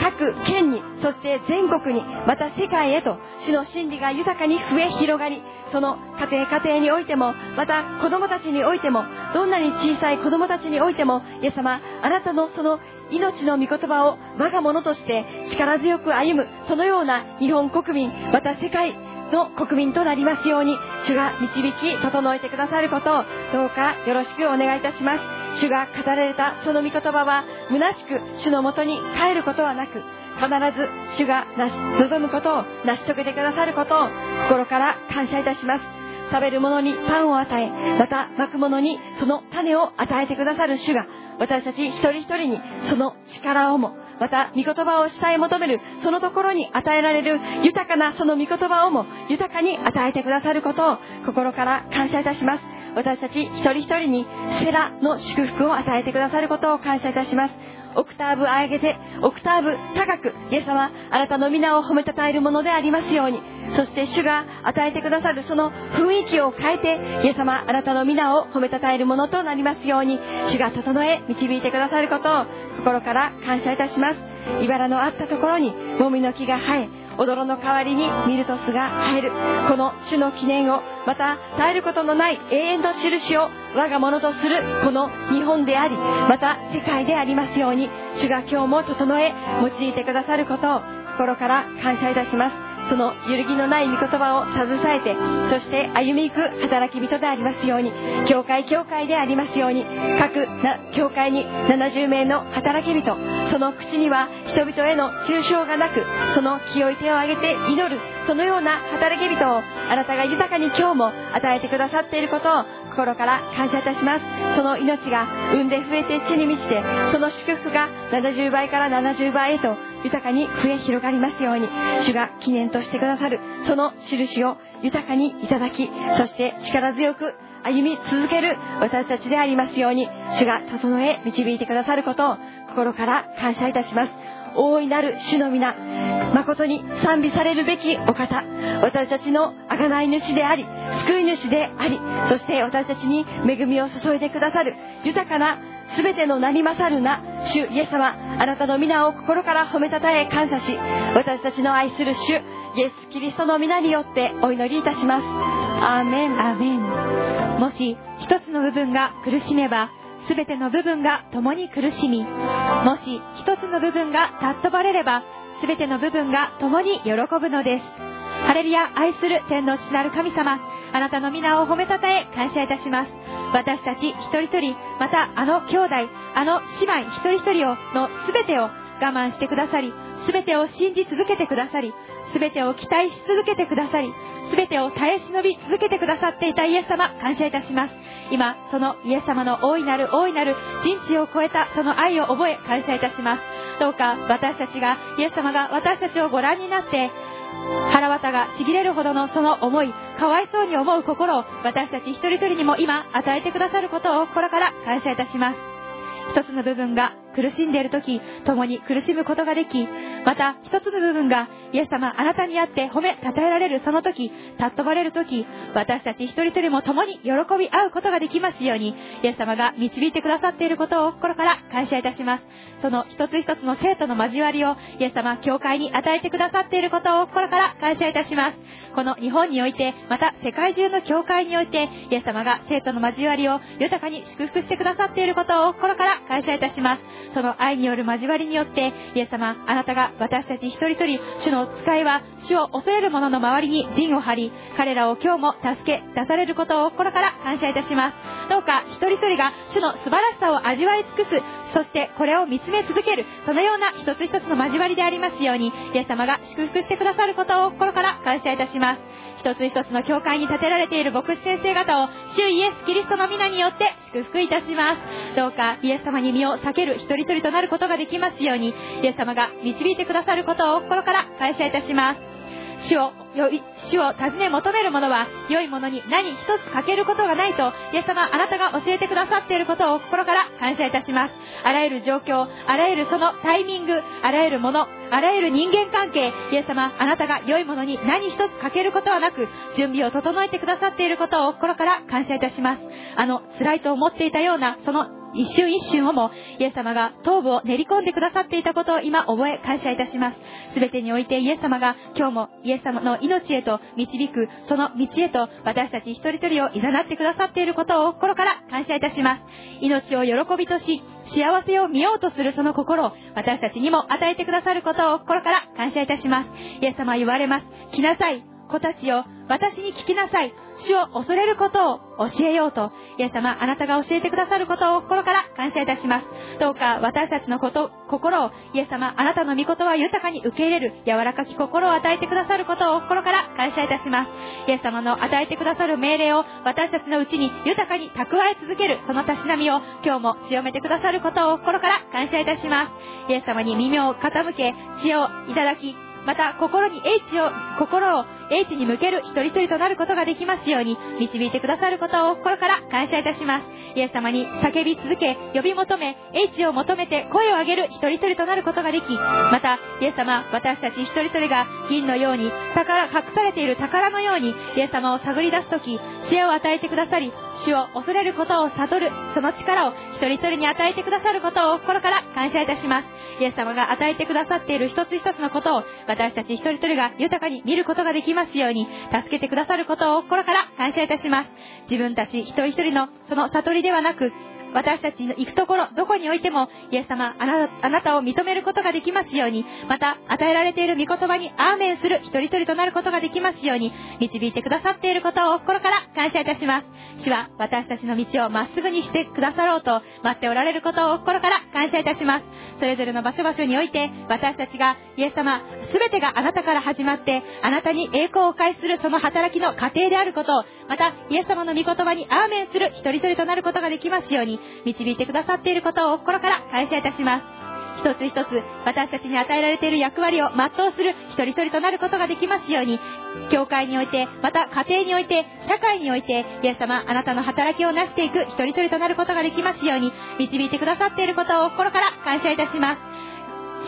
各県にそして全国にまた世界へと主の真理が豊かに増え広がりその家庭家庭においてもまた子供たちにおいてもどんなに小さい子供たちにおいてもイエス様あなたのその命の御言葉を我が物として力強く歩むそのような日本国民また世界の国民となりますように主が導き整えてくださることをどうかよろしくお願いいたします。主が語られたその御言葉は虚しく主のもとに帰ることはなく必ず主が望むことを成し遂げてくださることを心から感謝いたします。食べる者にパンを与えまた巻く者にその種を与えてくださる主が私たち一人一人にその力をもまた御言葉を伝え求めるそのところに与えられる豊かなその御言葉をも豊かに与えてくださることを心から感謝いたします。私たち一人一人にセラの祝福を与えてくださることを感謝いたします。オクターブ上げてオクターブ高くイエス様あなたの皆を褒めたたえるものでありますように。そして主が与えてくださるその雰囲気を変えてイエス様あなたの皆を褒めたたえるものとなりますように主が整え導いてくださることを心から感謝いたします。茨のあったところにもみの木が生え踊の代わりにミルトスが生えるこの主の記念をまた絶えることのない永遠の印を我が物とするこの日本でありまた世界でありますように主が今日も整え用いてくださることを心から感謝いたします。その揺るぎのない御言葉を携えてそして歩み行く働き人でありますように教会教会でありますように各教会に70名の働き人その口には人々への抽象がなくその清い手を挙げて祈るそのような働き人をあなたが豊かに今日も与えてくださっていることを心から感謝いたします。その命が産んで増えて地に満ちてその祝福が70倍から70倍へと豊かに増え広がりますように主が記念としてくださるその印を豊かにいただきそして力強く歩み続ける私たちでありますように主が整え導いてくださることを心から感謝いたします。大いなる主の皆誠に賛美されるべきお方私たちの贖い主であり救い主でありそして私たちに恵みを注いでくださる豊かな全ての名に勝るな主イエス様あなたの皆を心から褒めたたえ感謝し私たちの愛する主イエス・キリストの皆によってお祈りいたします。アーメン。アーメン。もし一つの部分が苦しめば全ての部分が共に苦しみもし一つの部分が尊ばれれば全ての部分が共に喜ぶのです。ハレルヤ愛する天の父なる神様あなたの皆を褒めたたえ感謝いたします。私たち一人一人またあの兄弟あの姉妹一人一人をの全てを我慢してくださり全てを信じ続けてくださり全てを期待し続けてくださり全てを耐え忍び続けてくださっていたイエス様感謝いたします。今そのイエス様の大いなる大いなる人知を超えたその愛を覚え感謝いたします。どうか私たちがイエス様が私たちをご覧になって腹渡がちぎれるほどのその思いかわいそうに思う心を私たち一人一人にも今与えてくださることを心から感謝いたします。一つの部分が苦しんでいる時共に苦しむことができまた一つの部分がイエス様あなたにあって褒め称えられるその時尊ばれる時私たち一人一人も共に喜び合うことができますようにイエス様が導いてくださっていることを心から感謝いたします。その一つ一つの生徒の交わりをイエス様教会に与えてくださっていることを心から感謝いたします。この日本においてまた世界中の教会においてイエス様が生徒の交わりを豊かに祝福してくださっていることを心から感謝いたします。その愛による交わりによってイエス様あなたが私たち一人一人主の使いは主を恐れる者の周りに陣を張り彼らを今日も助け出されることを心から感謝いたします。どうか一人一人が主の素晴らしさを味わい尽くすそしてこれを見つめ続けるそのような一つ一つの交わりでありますようにイエス様が祝福してくださることを心から感謝いたします。一つ一つの教会に建てられている牧師先生方を主イエス・キリストの皆によって祝福いたしますどうかイエス様に身を避ける一人一人となることができますようにイエス様が導いてくださることを心から感謝いたします。主を主を尋ね求める者は良いものに何一つ欠けることがないとイエス様あなたが教えてくださっていることを心から感謝いたします。あらゆる状況あらゆるそのタイミングあらゆるものあらゆる人間関係イエス様あなたが良いものに何一つ欠けることはなく準備を整えてくださっていることを心から感謝いたします。あの辛いと思っていたようなその一瞬一瞬をもイエス様が頭部を練り込んでくださっていたことを今覚え感謝いたします。全てにおいてイエス様が今日もイエス様の命へと導くその道へと私たち一人一人を誘ってくださっていることを心から感謝いたします。命を喜びとし幸せを見ようとするその心を私たちにも与えてくださることを心から感謝いたします。イエス様言われます。来なさい。子たちよ私に聞きなさい主を恐れることを教えようと、イエス様、あなたが教えてくださることを心から感謝いたします。どうか私たちのこと、心を、イエス様、あなたの御言葉を豊かに受け入れる、柔らかき心を与えてくださることを心から感謝いたします。イエス様の与えてくださる命令を私たちのうちに豊かに蓄え続ける、そのたしなみを今日も強めてくださることを心から感謝いたします。イエス様に耳を傾け、知恵をいただき、また心に英知を、心を英知に向ける一人一人となることができますように導いてくださることを心から感謝いたします。イエス様に叫び続け、呼び求め、英知を求めて声を上げる一人一人となることができ、また、イエス様、私たち一人一人が銀のように、宝、隠されている宝のように、イエス様を探り出すとき、知恵を与えてくださり、主を恐れることを悟る、その力を一人一人に与えてくださることを心から感謝いたします。イエス様が与えてくださっている一つ一つのことを私たち一人一人が豊かに見ることができきますように助けてくださることを心から感謝いたします自分たち一人一人のその悟りではなく私たちの行くところ、どこにおいても、イエス様あな、あなたを認めることができますように、また、与えられている御言葉にアーメンする一人一人となることができますように、導いてくださっていることを心から感謝いたします。主は私たちの道をまっすぐにしてくださろうと待っておられることを心から感謝いたします。それぞれの場所場所において、私たちがイエス様、すべてがあなたから始まって、あなたに栄光を返するその働きの過程であることを、また、イエス様の御言葉にアーメンする一人一人となることができますように、導いてくださっていることを心から感謝いたします。一つ一つ私たちに与えられている役割を全うする一人一人となることができますように、教会において、また家庭において、社会において、イエス様、あなたの働きを成していく一人一人となることができますように、導いてくださっていることを心から感謝いたします。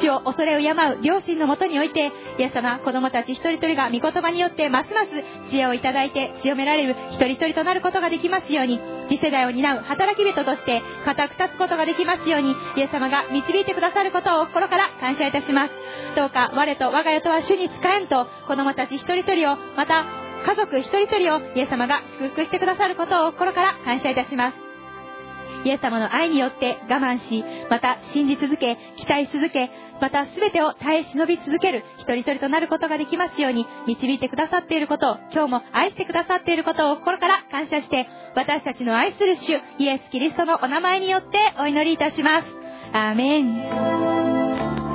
主を恐れを敬う両親のもとにおいて、イエス様、子供たち一人一人が御言葉によってますます知恵をいただいて強められる一人一人となることができますように、次世代を担う働き人として固く立つことができますように、イエス様が導いてくださることを心から感謝いたします。どうか我と我が家とは主に仕えんと、子供たち一人一人を、また家族一人一人をイエス様が祝福してくださることを心から感謝いたします。イエス様の愛によって我慢し、また信じ続け、期待し続け、また全てを耐え忍び続ける一人一人となることができますように導いてくださっていることを、今日も愛してくださっていることを心から感謝して、私たちの愛する主、イエス・キリストのお名前によってお祈りいたします。アーメン。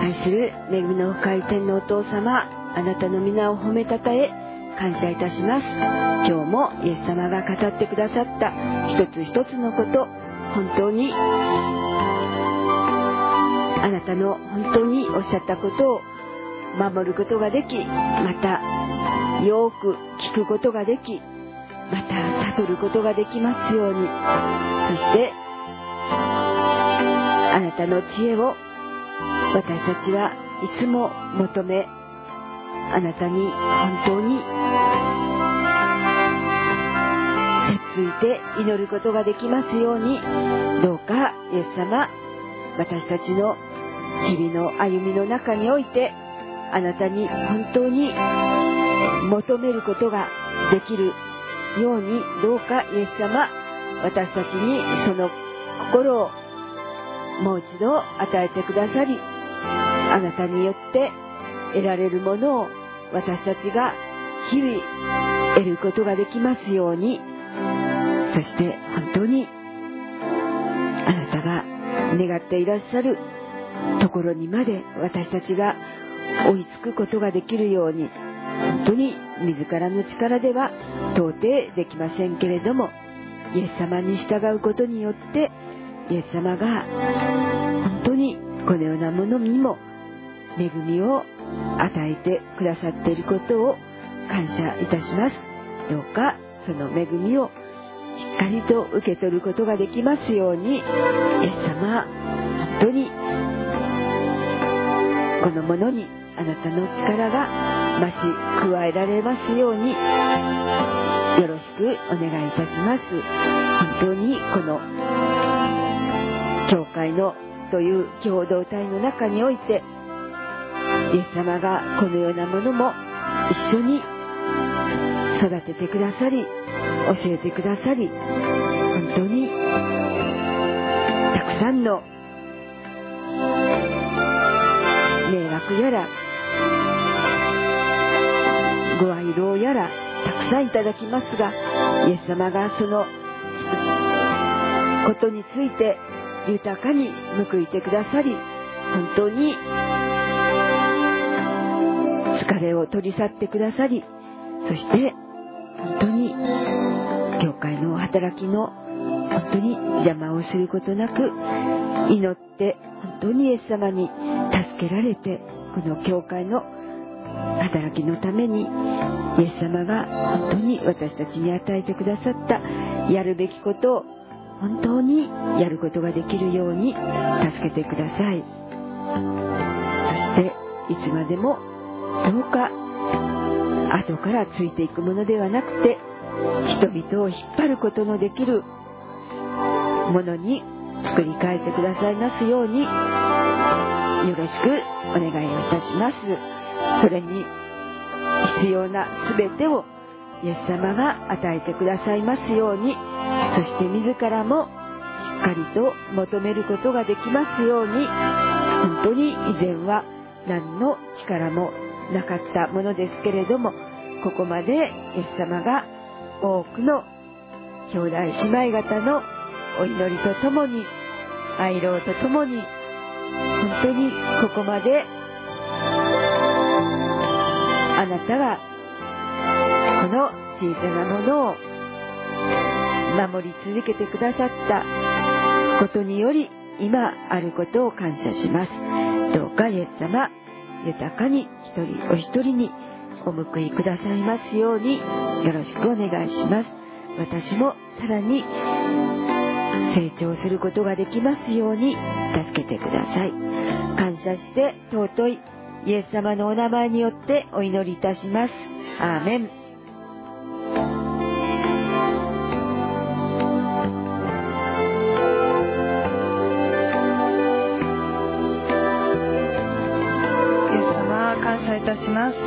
愛する恵みの深い天のお父様、あなたの皆を褒めたたえ、感謝いたします。今日もイエス様が語ってくださった一つ一つのこと、本当にあなたの本当におっしゃったことを守ることができ、またよく聞くことができ、また悟ることができますように、そしてあなたの知恵を私たちはいつも求め、あなたに本当について祈ることができますように、どうかイエス様、私たちの日々の歩みの中において、あなたに本当に求めることができるように、どうかイエス様、私たちにその心をもう一度与えてくださり、あなたによって得られるものを私たちが日々得ることができますように、そして本当にあなたが願っていらっしゃるところにまで私たちが追いつくことができるように本当に自らの力では到底できませんけれどもイエス様に従うことによってイエス様が本当にこのようなものにも恵みを与えてくださっていることを感謝いたします。どうかその恵みをしっかりと受け取ることができますようにイエス様本当にこのものにあなたの力が増し加えられますようによろしくお願いいたします。本当にこの教会のという共同体の中においてイエス様がこのようなものも一緒に育ててくださり教えてくださり本当にたくさんの迷惑やらご愛労やらたくさんいただきますがイエス様がそのことについて豊かに報いてくださり本当に疲れを取り去ってくださりそして本当に教会の働きの本当に邪魔をすることなく祈って本当にイエス様に助けられてこの教会の働きのためにイエス様が本当に私たちに与えてくださった。やるべきことを本当にやることができるように助けてくださいそしていつまでもどうか後からついていくものではなくて人々を引っ張ることのできるものに作り変えてくださいますようによろしくお願いをいたします。それに必要な全てをイエス様が与えてくださいますようにそして自らもしっかりと求めることができますように本当に以前は何の力もなかったものですけれどもここまでイエス様が多くの兄弟姉妹方のお祈りとともに愛労とともに本当にここまであなたがこの小さなものを守り続けてくださったことにより今あることを感謝します。どうかイエス様豊かに一人お一人にお報いくださいますようによろしくお願いします。私もさらに成長することができますように助けてください。感謝して尊いイエス様のお名前によってお祈りいたします。アーメン。ます。イ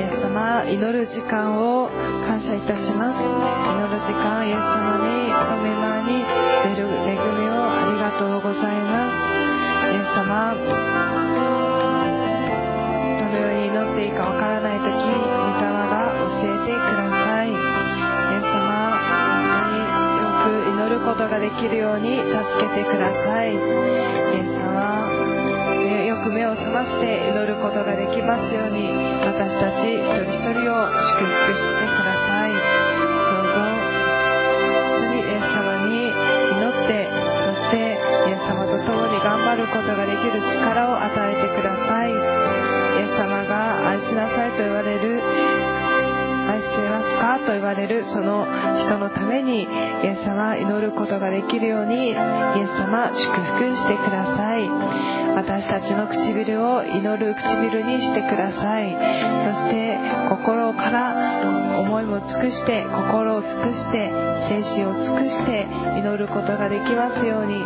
エス様、祈る時間を感謝いたします。祈る時間、イエス様に、お目前に出る恵みをありがとうございます。イエス様、どのように祈っていいかわからないとき、御霊が教えてください。イエス様、本当によく祈ることができるように助けてください。イエス様、く目を覚まして祈ることができますように私たち一人一人を祝福してください。どうぞ。本当にイエス様に祈ってそしてイエス様と共に頑張ることができる力を与えてください。イエス様が愛しなさいと言われる愛していますか？と言われるその人のためにイエス様祈ることができるようにイエス様祝福してください。私たちの唇を祈る唇にしてください。そして心から思いも尽くして心を尽くして精神を尽くして祈ることができますように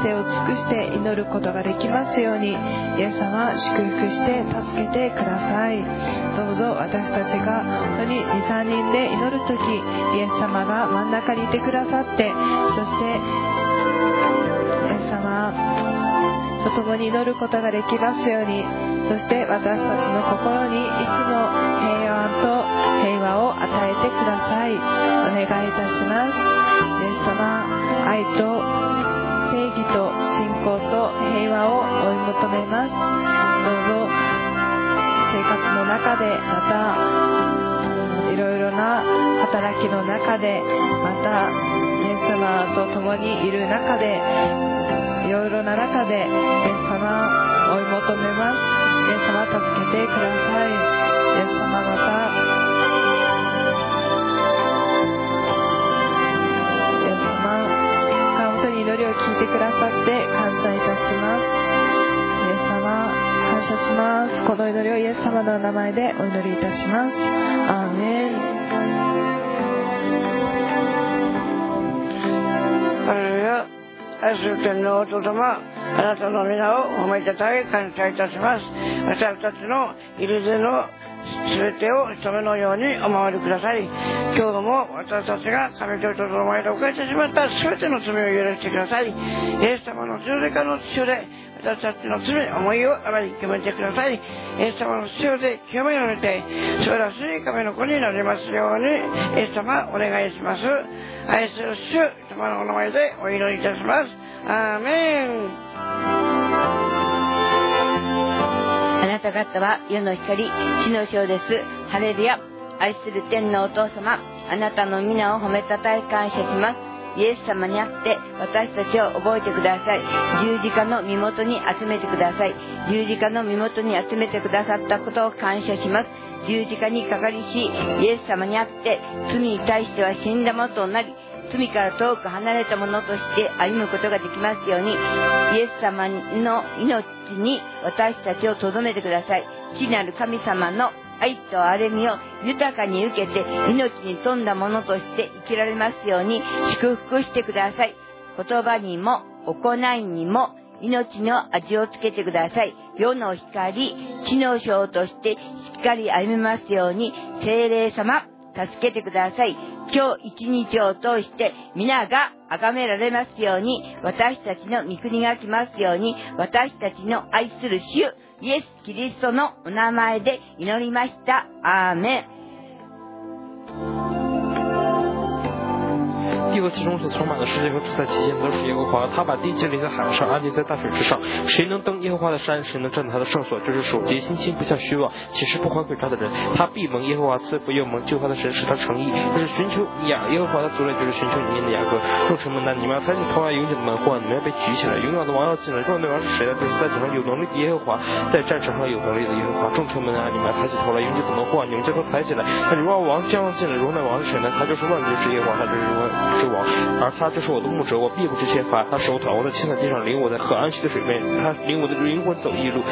姿勢を尽くして祈ることができますようにイエス様祝福して助けてください。どうぞ私たちが本当に23人で祈る時イエス様が真ん中にいてくださってそしてイエス様と共に祈ることができますようにそして私たちの心にいつも平安と平和を与えてください。お願いいたします。イエス様愛と正義と信仰と平和を追い求めます。どうぞ生活の中でまたいろいろな働きの中でまたイエス様と共にいる中でいろいろな中でイエス様追い求めます。イエス様助けてください。イエス様また祈りを聞いてくださって感謝いたします。イエス様感謝します。この祈りをイエス様の名前でお祈りいたします。アーメン。愛する天皇お父様、あなたの皆を褒めたたえ感謝いたします。私たちの入りでの全てを人目のようにお守りください。今日も私たちが神と人との前で犯してしまった全ての罪を許してください。イエス様の十字架の血で私たちの罪、思いをあまり清めてください。イエス様の血で清められて、素晴らしい神の子になりますように、イエス様お願いします。愛する主様のお名前でお祈りいたします。アーメン。なた方は世の光、地の章です。ハレルヤ。愛する天のお父様、あなたの皆を褒めたたえ感謝します。イエス様にあって私たちを覚えてください十字架の身元に集めてください十字架の身元に集めてくださったことを感謝します十字架にかかりしイエス様にあって罪に対しては死んだものとなり罪から遠く離れたものとして歩むことができますようにイエス様の命に私たちを留めてください父なる神様の愛と憐れみを豊かに受けて命に富んだものとして生きられますように祝福してください。言葉にも行いにも命の味をつけてください。世の光、知能症としてしっかり歩みますように精霊様、助けてください。今日一日を通して皆が崇められますように、私たちの御国が来ますように、私たちの愛する主、イエス・キリストのお名前で祈りました。アーメン。地和其中所充满的世界和住在其间都是耶和华。他把地建立在海上，安定在大水之上。谁能登耶和华的山？谁能站在他的圣所？就是守节心清，不向虚妄，岂是不怀诡诈的人？他必蒙耶和华赐福，又蒙救他的神使他诚意。这是寻求雅耶和华的族类，就是寻求里面的雅各。众臣们呐，你们要抬起头来，永久的门户，你们要被举起来，永远的王要进来。众那王是谁呢？就是在地上有能力的耶和华，在战场上有能力的耶和华。众臣们啊，你们要抬起头来，永久的门户，你们将头抬起来。那荣耀王将要进来，荣耀王是谁呢？他就是万军之耶和华，他就是荣耀王，而他就是我的牧者，我必不致缺乏。他使我躺卧在青草地上，领我在很安息的水面，他领我的灵魂走一路，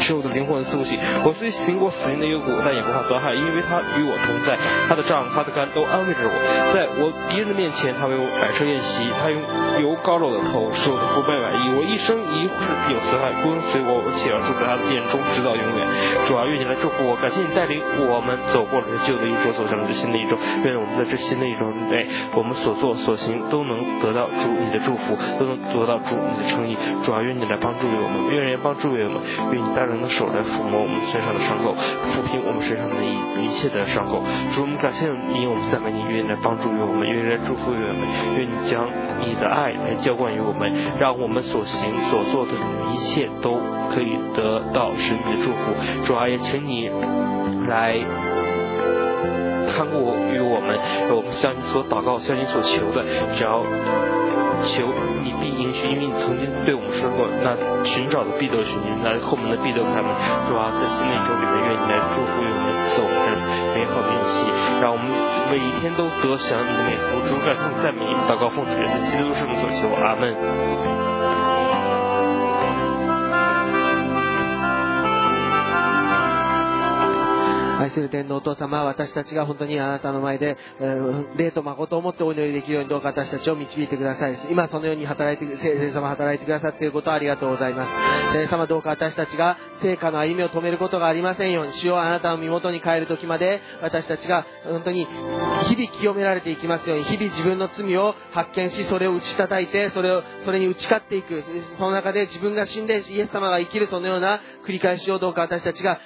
使我的灵魂苏醒。我虽行过死荫的幽谷，但也不怕遭害，因为他与我同在。他的杖，他的竿都安慰着我。在我敌人的面前，他为我摆设宴席，他用油膏了我的头，使我的肤白满意。我一生一世有慈爱跟随我，且要住在他的殿中，直到永远。主啊，愿你来祝福我，感谢你带领我们走过了这旧的一周，走向了这新的一周。愿我们在这新的一周内，我们所做所行都能得到主你的祝福，都能得到主你的诚意。主啊，愿你来帮助于我们，愿人帮助于我们，愿你大人的手来抚摸我们身上的伤口，抚平我们身上的一一切的伤口。主，我们感谢你，我们赞美你，愿你来帮助于我们，愿你来祝福于我们，愿你将你的爱来浇灌于我们，让我们所行所做的一切都可以得到神的祝福。主啊，也请你来。看顾于我们，我们向你所祷告，向你所求的，只要求你必应许，因为你曾经对我们说过，那寻找的必得寻见，那后门的必得开门。主啊，在新的一周里面，愿你来祝福于我们，赐我们美好的运气，让我们每一天都得享你的美福。主感谢赞美，祷告奉主耶稣基督圣名所求，阿门。愛する天皇お父様、私たちが本当にあなたの前で、え霊と誠を持ってお祈りできるようにどうか私たちを導いてください。今そのように働いて、聖霊様働いてくださっていることをありがとうございます。聖霊様どうか私たちが成果の歩みを止めることがありませんように、主よあなたの身元に帰る時まで、私たちが本当に日々清められていきますように、日々自分の罪を発見し、それを打ち叩いて、それを、それに打ち勝っていく。その中で自分が死んでイエス様が生きるそのような繰り返しをどうか私たちが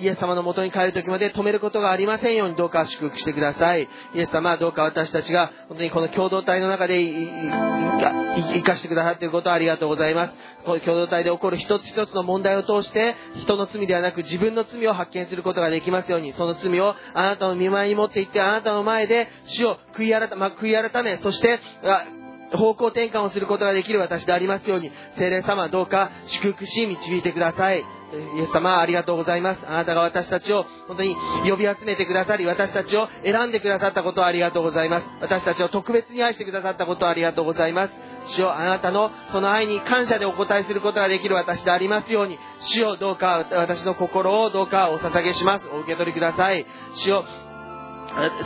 イエス様の元に帰る時まで止めることがありませんようにどうか祝福してください。イエス様どうか私たちが本当にこの共同体の中で生かしてくださっていることをありがとうございます。この共同体で起こる一つ一つの問題を通して人の罪ではなく自分の罪を発見することができますようにその罪をあなたの見舞いに持っていってあなたの前で主を悔い改,、ま、悔い改めそして方向転換をすることができる私でありますように聖霊様どうか祝福し導いてくださいイエス様ありがとうございます。あなたが私たちを本当に呼び集めてくださり私たちを選んでくださったことをありがとうございます。私たちを特別に愛してくださったことをありがとうございます。主よあなたのその愛に感謝でお応えすることができる私でありますように。主よどうか私の心をどうかお捧げします。お受け取りください。主よ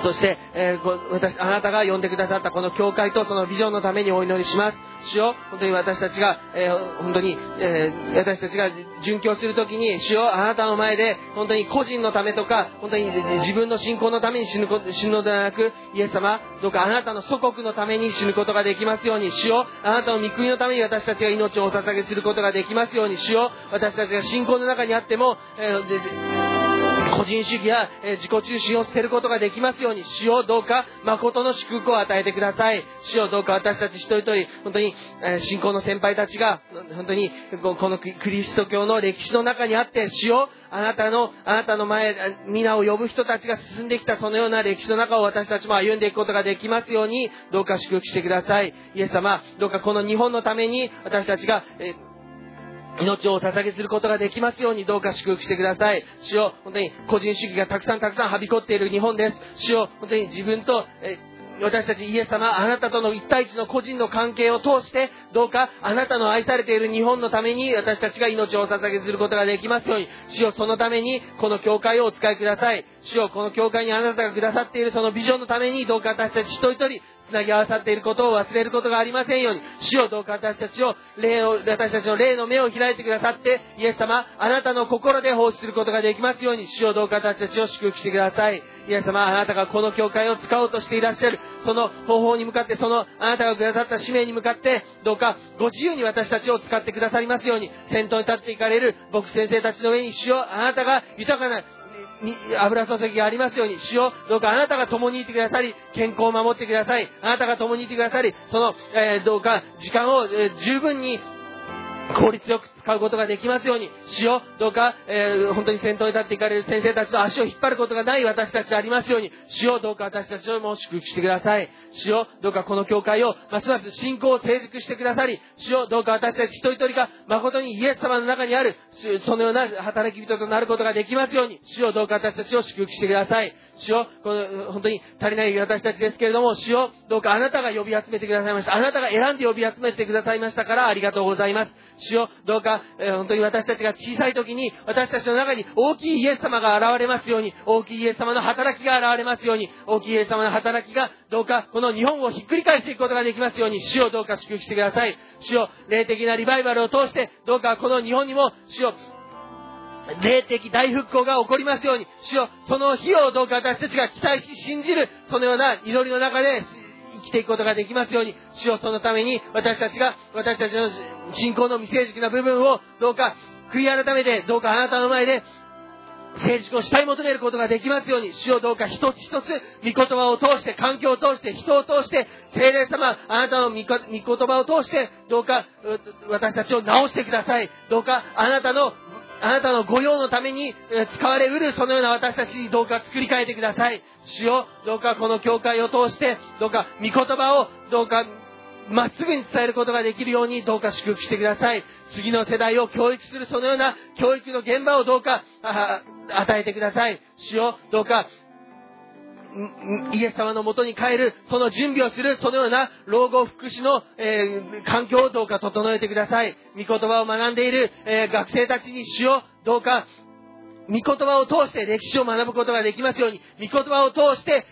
そして、えー私、あなたが呼んでくださったこの教会とそのビジョンのためにお祈りします。主よ、本当に私たちが、えー本当に、えー私たちが殉教するときに、主よ、あなたの前で、本当に個人のためとか、本当に自分の信仰のために死ぬこと死ぬのではなく、イエス様、どうかあなたの祖国のために死ぬことができますように、主よ、あなたの御国のために私たちが命をお捧げすることができますように、主よ、私たちが信仰の中にあっても、えー個人主義や、え自己中心を捨てることができますように、主をどうか誠の祝福を与えてください。主をどうか私たち一人一人、本当に、え信仰の先輩たちが、本当にこのクリスト教の歴史の中にあって、主をあなたの、あなたの前、皆を呼ぶ人たちが進んできたそのような歴史の中を私たちも歩んでいくことができますように、どうか祝福してください。イエス様、どうかこの日本のために私たちが、えー命を捧げすることができますようにどうか祝福してください。主よ、本当に個人主義がたくさんたくさんはびこっている日本です。主よ、本当に自分と、え私たちイエス様、あなたとの一対一の個人の関係を通して、どうかあなたの愛されている日本のために私たちが命を捧げすることができますように、主よ、そのためにこの教会をお使いください。主よ、この教会にあなたがくださっているそのビジョンのために、どうか私たち一人一人、つなぎ合わさっていることを忘れることがありませんように、主よどうか私たちを、霊を、私たちの霊の目を開いてくださって、イエス様、あなたの心で奉仕することができますように、主よどうか私たちを祝福してください。イエス様、あなたがこの教会を使おうとしていらっしゃる、その方法に向かって、そのあなたがくださった使命に向かって、どうかご自由に私たちを使ってくださりますように、先頭に立っていかれる牧師先生たちの上に、主よあなたが豊かな、油注ぎがありますように、主よ、どうかあなたが共にいてくださり、健康を守ってください。あなたが共にいてくださり、その、えーどうか時間を、えー十分に効率よく使うことができますように、主よ、どうか、えー本当に先頭に立っていかれる先生たちの足を引っ張ることがない私たちでありますように、主よ、どうか私たちをも祝福してください。主よ、どうかこの教会を、ますます信仰を成熟してくださり、主よ、どうか私たち一人一人が誠にイエス様の中にある、そのような働き人となることができますように、主よ、どうか私たちを祝福してください。主よ、この本当に足りない私たちですけれども、主よ、どうかあなたが呼び集めてくださいました。あなたが選んで呼び集めてくださいましたから、ありがとうございます。主よ、どうか、え本当に私たちが小さい時に、私たちの中に大きいイエス様が現れますように、大きいイエス様の働きが現れますように、大きいイエス様の働きが、どうかこの日本をひっくり返していくことができますように、主よどうか祝福してください。主よ、霊的なリバイバルを通して、どうかこの日本にも、主よ、霊的大復興が起こりますように、主よ、その日をどうか私たちが期待し信じる、そのような祈りの中で生きていくことができますように、主よ、そのために私たちが、私たちの信仰の未成熟な部分をどうか悔い改めて、どうかあなたの前で成熟をしたい求めることができますように、主をどうか一つ一つ、御言葉を通して、環境を通して、人を通して、聖霊様、あなたの御言葉を通して、どうか、私たちを直してください。どうか、あなたの、あなたの御用のために使われうるそのような私たちにどうか作り変えてください。主よ、どうかこの教会を通して、どうか御言葉を、どうかまっすぐに伝えることができるようにどうか祝福してください。次の世代を教育するそのような教育の現場をどうか与えてください。主よ、どうかイエス様のもとに帰る、その準備をする、そのような老後福祉の、えー環境をどうか整えてください。御言葉を学んでいる、えー学生たちにしよう、どうか御言葉を通して歴史を学ぶことができますように、御言葉を通して、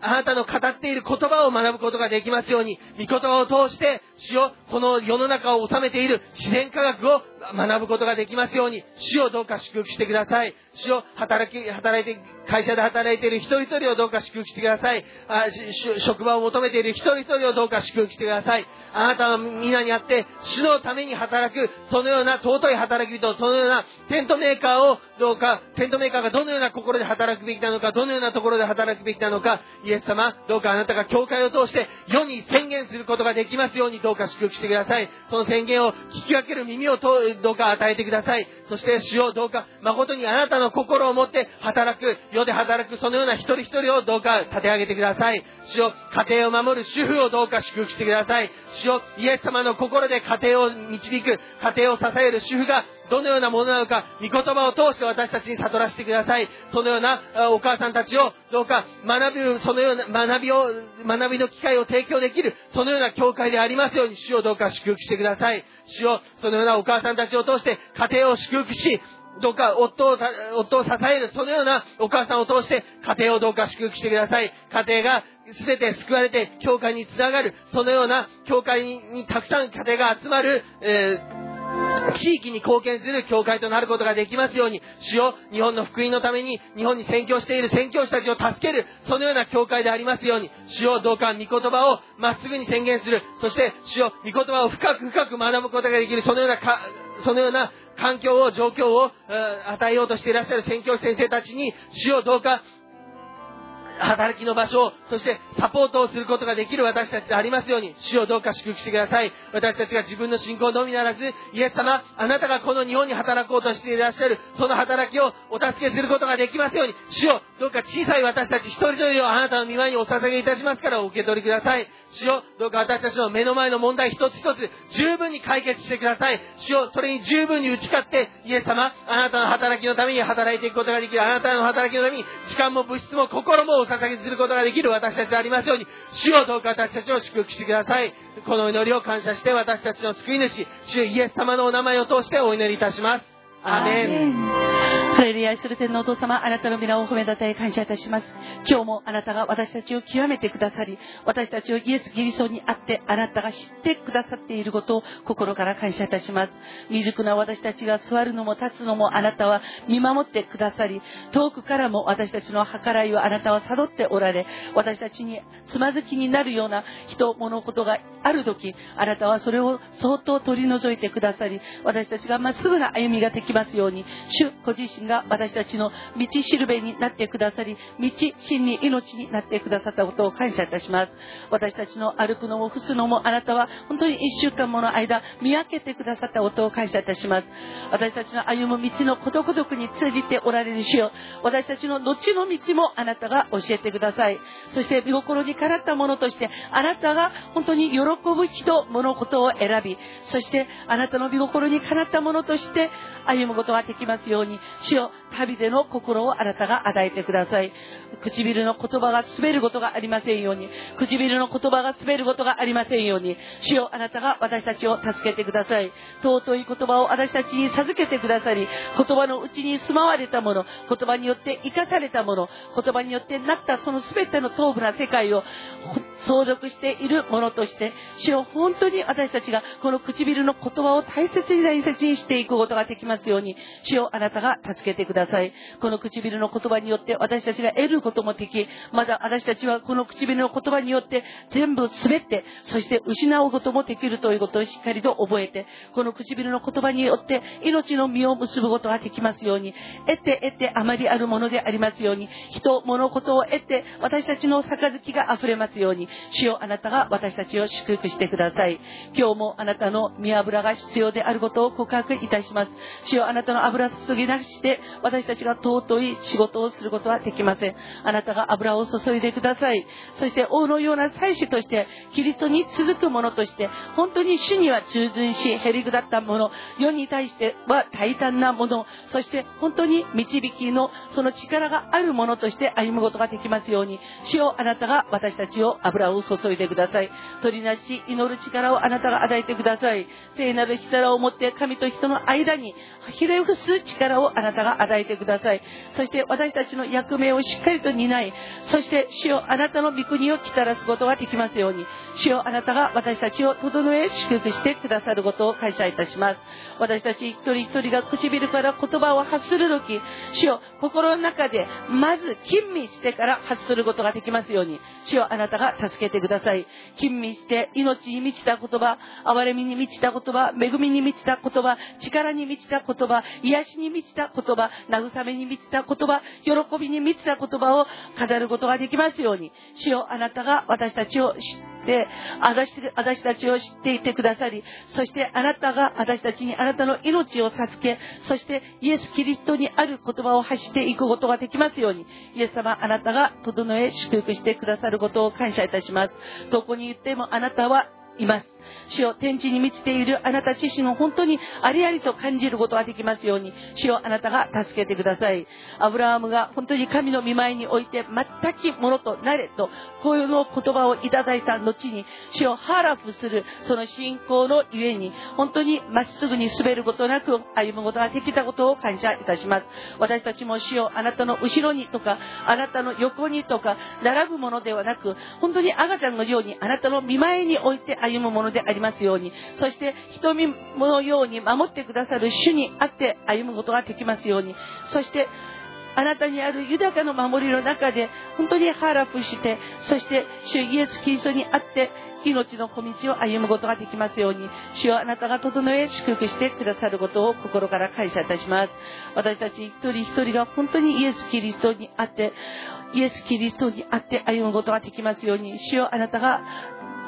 あなたの語っている言葉を学ぶことができますように、御言葉を通して、主よ、この世の中を治めている自然科学を学ぶことができますように、主をどうか祝福してください。主を働き、働いて、会社で働いている一人一人をどうか祝福してください。あ職場を求めている一人一人をどうか祝福してください。あなたの皆にあって、主のために働く、そのような尊い働き人、そのようなテントメーカーをどうか、テントメーカーがどのような心で働くべきなのか、どのようなところで働くべきなのか、イエス様、どうかあなたが教会を通して世に宣言することができますようにどうか祝福してください。その宣言を聞き分ける耳をどうか与えてください。そして主をどうか誠にあなたの心を持って働く、世で働くそのような一人一人をどうか立て上げてください。主を家庭を守る主婦をどうか祝福してください。主をイエス様の心で家庭を導く、家庭を支える主婦がどのようなものなのか、御言葉を通して私たちに悟らせてください。そのようなお母さんたちをどうか学ぶ、そのような学びを、学びの機会を提供できる、そのような教会でありますように、主をどうか祝福してください。主をそのようなお母さんたちを通して家庭を祝福し、どうか夫を、夫を支える、そのようなお母さんを通して家庭をどうか祝福してください。家庭が全て救われて教会につながる、そのような教会ににたくさん家庭が集まる、えー地域に貢献する教会となることができますように、主よ、日本の福音のために、日本に宣教している宣教師たちを助ける、そのような教会でありますように、主よ、どうか御言葉をまっすぐに宣言する、そして、主よ、御言葉を深く深く学ぶことができる、そのようなか、そのような環境を、状況を、与えようとしていらっしゃる宣教師先生たちに、主よ、どうか、働きの場所を、そしてサポートをすることができる私たちでありますように、主をどうか祝福してください。私たちが自分の信仰のみならず、イエス様、あなたがこの日本に働こうとしていらっしゃる、その働きをお助けすることができますように、主をどうか小さい私たち一人一人をあなたの御前にお捧げいたしますからお受け取りください。主をどうか私たちの目の前の問題一つ一つ十分に解決してください。主をそれに十分に打ち勝って、イエス様、あなたの働きのために働いていくことができる、あなたの働きのために時間も物質も心も捧げすることができる私たちでありますように、主をどうか私たちを祝福してください。この祈りを感謝して私たちの救い主、主イエス様のお名前を通してお祈りいたします。アメン。ハレルヤ、愛する天のお父様、あなたの皆を褒めたたえ感謝いたします。今日もあなたが私たちを極めてくださり、私たちをイエス・キリストにあって、あなたが知ってくださっていることを心から感謝いたします。未熟な私たちが座るのも立つのもあなたは見守ってくださり、遠くからも私たちの計らいをあなたは悟っておられ、私たちにつまずきになるような人、物事がある時、あなたはそれを相当取り除いてくださり、私たちがまっすぐな歩みができますように、主ご自身が私たちの道しるべになってくださり道真に命になってくださったことを感謝いたします。私たちの歩くのも伏すのもあなたは本当に1週間もの間見分けてくださったことを感謝いたします。私たちの歩む道のことごとくに通じておられる主よ。私たちの後の道もあなたが教えてください。そして見心にかなったものとしてあなたが本当に喜ぶ人物事を選びそしてあなたの見心にかなったものとして歩むことができますように主よ旅での心をあなたが与えてください。唇の言葉が滑ることがありませんように。唇の言葉が滑ることがありませんように。主よあなたが私たちを助けてください。尊い言葉を私たちに授けてくださり言葉のうちに住まわれたもの言葉によって生かされたもの言葉によってなったその全ての頭部な世界を相続しているものとして主よ本当に私たちがこの唇の言葉を大切に大切にしていくことができますように主よあなたが助けてください。ださい。この唇の言葉によって私たちが得ることもできまだ私たちはこの唇の言葉によって全部滑ってそして失うこともできるということをしっかりと覚えてこの唇の言葉によって命の実を結ぶことができますように得て得てあまりあるものでありますように人物事を得て私たちの杯が溢れますように主よあなたが私たちを祝福してください。今日もあなたの見油が必要であることを告白いたします。主よあなたの油注ぎ出して私たちが尊い仕事をすることはできません。あなたが油を注いでください。そして王のような祭司としてキリストに続く者として本当に主には忠順しへりくだったもの世に対しては大胆なものそして本当に導きのその力があるものとして歩むことができますように。主よあなたが私たちを油を注いでください。取りなし祈る力をあなたが与えてください。聖なる力を持って神と人の間にひれ伏す力をあなたが与ええてください。そして私たちの役目をしっかりと担いそして主よあなたの御国を来たらすことができますように主よあなたが私たちを整え祝福してくださることを感謝いたします。私たち一人一人が唇から言葉を発する時主よ心の中でまず吟味してから発することができますように主よあなたが助けてください。吟味して命に満ちた言葉憐れみに満ちた言葉恵みに満ちた言葉力に満ちた言葉癒しに満ちた言葉慰めに満ちた言葉喜びに満ちた言葉を語ることができますように主よあなたが私たちを知って私私たちを知っていてくださりそしてあなたが私たちにあなたの命を授けそしてイエス・キリストにある言葉を発していくことができますようにイエス様あなたが整え祝福してくださることを感謝いたします。どこに言ってもあなたはいます。主よ天地に満ちているあなた自身を本当にありありと感じることができますように主よあなたが助けてください。アブラハムが本当に神の御前において全くものとなれとこういうの言葉をいただいた後に主をハーラフするその信仰のゆえに本当にまっすぐに滑ることなく歩むことができたことを感謝いたします。私たちも主よあなたの後ろにとかあなたの横にとか並ぶものではなく本当に赤ちゃんのようにあなたの御前において歩むものでありますようにそして瞳のように守ってくださる主にあって歩むことができますようにそしてあなたにある豊かな守りの中で本当にハーラフしてそして主イエス・キリストにあって命の小道を歩むことができますように主はあなたが整え祝福してくださることを心から感謝いたします。私たち一人一人が本当にイエス・キリストにあってイエス・キリストにあって歩むことができますように主よあなたが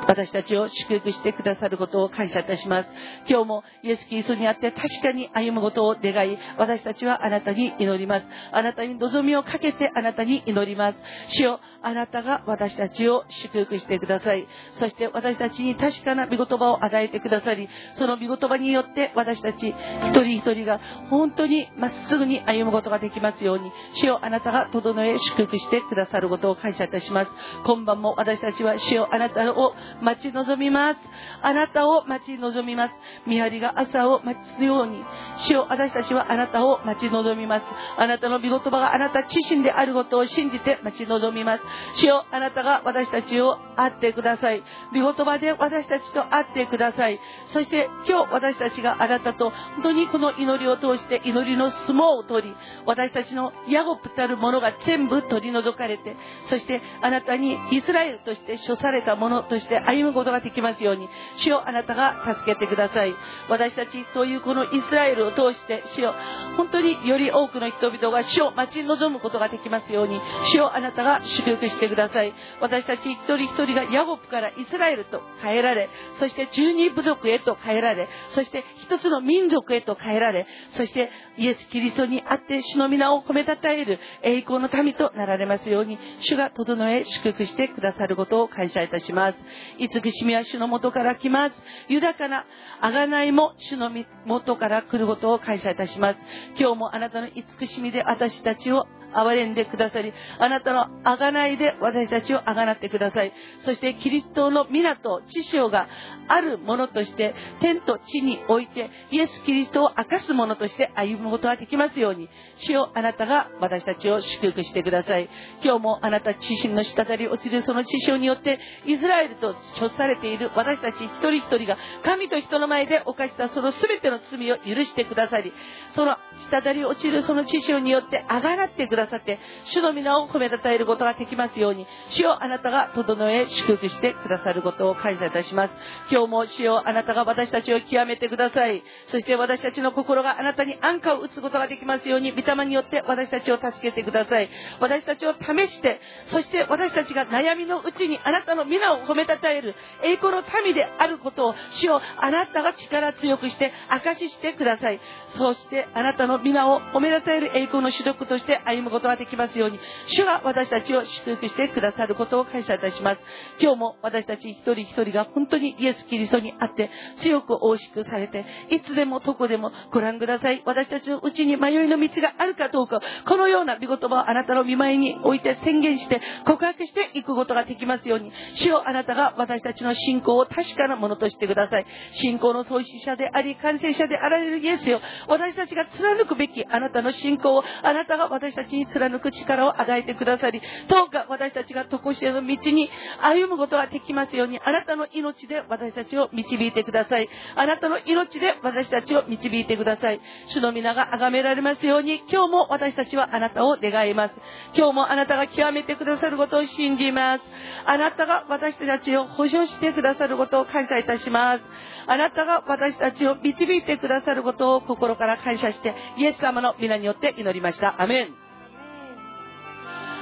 私たちを祝福してくださることを感謝いたします。今日もイエス・キリストにあって確かに歩むことを願い私たちはあなたに祈ります。あなたに望みをかけてあなたに祈ります。主よあなたが私たちを祝福してください。そして私たちに確かな御言葉を与えてくださりその御言葉によって私たち一人一人が本当にまっすぐに歩むことができますように主よあなたが整え祝福してくださることを感謝いたします。今晩も私たちは主よあなたを待ち望みます。あなたを待ち望みます。見張りが朝を待つように。主よ私たちはあなたを待ち望みます。あなたの御言葉があなた自身であることを信じて待ち望みます。主よあなたが私たちを会ってください。御言葉で私たちと会ってください。そして今日私たちがあなたと本当にこの祈りを通して祈りの相撲を取り、私たちのヤゴプたるものが全部取り除かれて、そしてあなたにイスラエルとして処されたものとして歩むことができますように、主よあなたが助けてください。私たちというこのイスラエルを通して、主よ本当により多くの人々が主を待ち望むことができますように、主よあなたが祝福してください。私たち一人一人がヤゴプからイスラエルと変えられ、そして十二部族へと変えられ、そして一つの民族へと変えられ、そしてイエス・キリストにあって主の皆を褒めたたえる栄光の民となられますように、主が整え祝福してくださることを感謝いたします。慈しみは主のもとから来ます。豊かな贖いも主のもとから来ることを感謝いたします。今日もあなたの慈しみで私たちを憐れんでくださり、あなたの贖いで私たちを贖ってください。そしてキリストの港、知性があるものとして、天と地において、イエス・キリストを明かすものとして歩むことができますように、主よあなたが私たちを祝福してください。今日もあなた自身の滴り落ちるその知性によって、イスラエルと処されている私たち一人一人が、神と人の前で犯したその全ての罪を許してくださり、その滴り落ちるその知性によってあがらってくださださって、主の皆を褒めたたえることができますように、主よあなたが整え祝福してくださることを感謝いたします。今日も主よあなたが私たちを極めてください。そして私たちの心があなたに安価を打つことができますように、御霊によって私たちを助けてください。私たちを試して、そして私たちが悩みのうちにあなたの皆を褒めたたえる栄光の民であることを、主よあなたが力強くして証ししてください。そしてあなたの皆を褒めたたえる栄光の主力として歩むことができますように、主が私たちを祝福してくださることを感謝いたします。今日も私たち一人一人が本当にイエス・キリストにあって強く大しくされて、いつでもどこでもご覧ください。私たちのうちに迷いの道があるかどうか、このような御言葉をあなたの見舞いに置いて宣言して告白していくことができますように、主よあなたが私たちの信仰を確かなものとしてください。信仰の創始者であり、完成者であられるイエスよ、私たちが貫くべきあなたの信仰をあなたが私たちに貫く力を与えてくださり、どうか私たちが常しえの道に歩むことができますように、あなたの命で私たちを導いてください。あなたの命で私たちを導いてください。主の皆が崇められますように、今日も私たちはあなたを願います。今日もあなたが極めてくださることを信じます。あなたが私たちを保証してくださることを感謝いたします。あなたが私たちを導いてくださることを心から感謝して、イエス様の皆によって祈りました。アメン。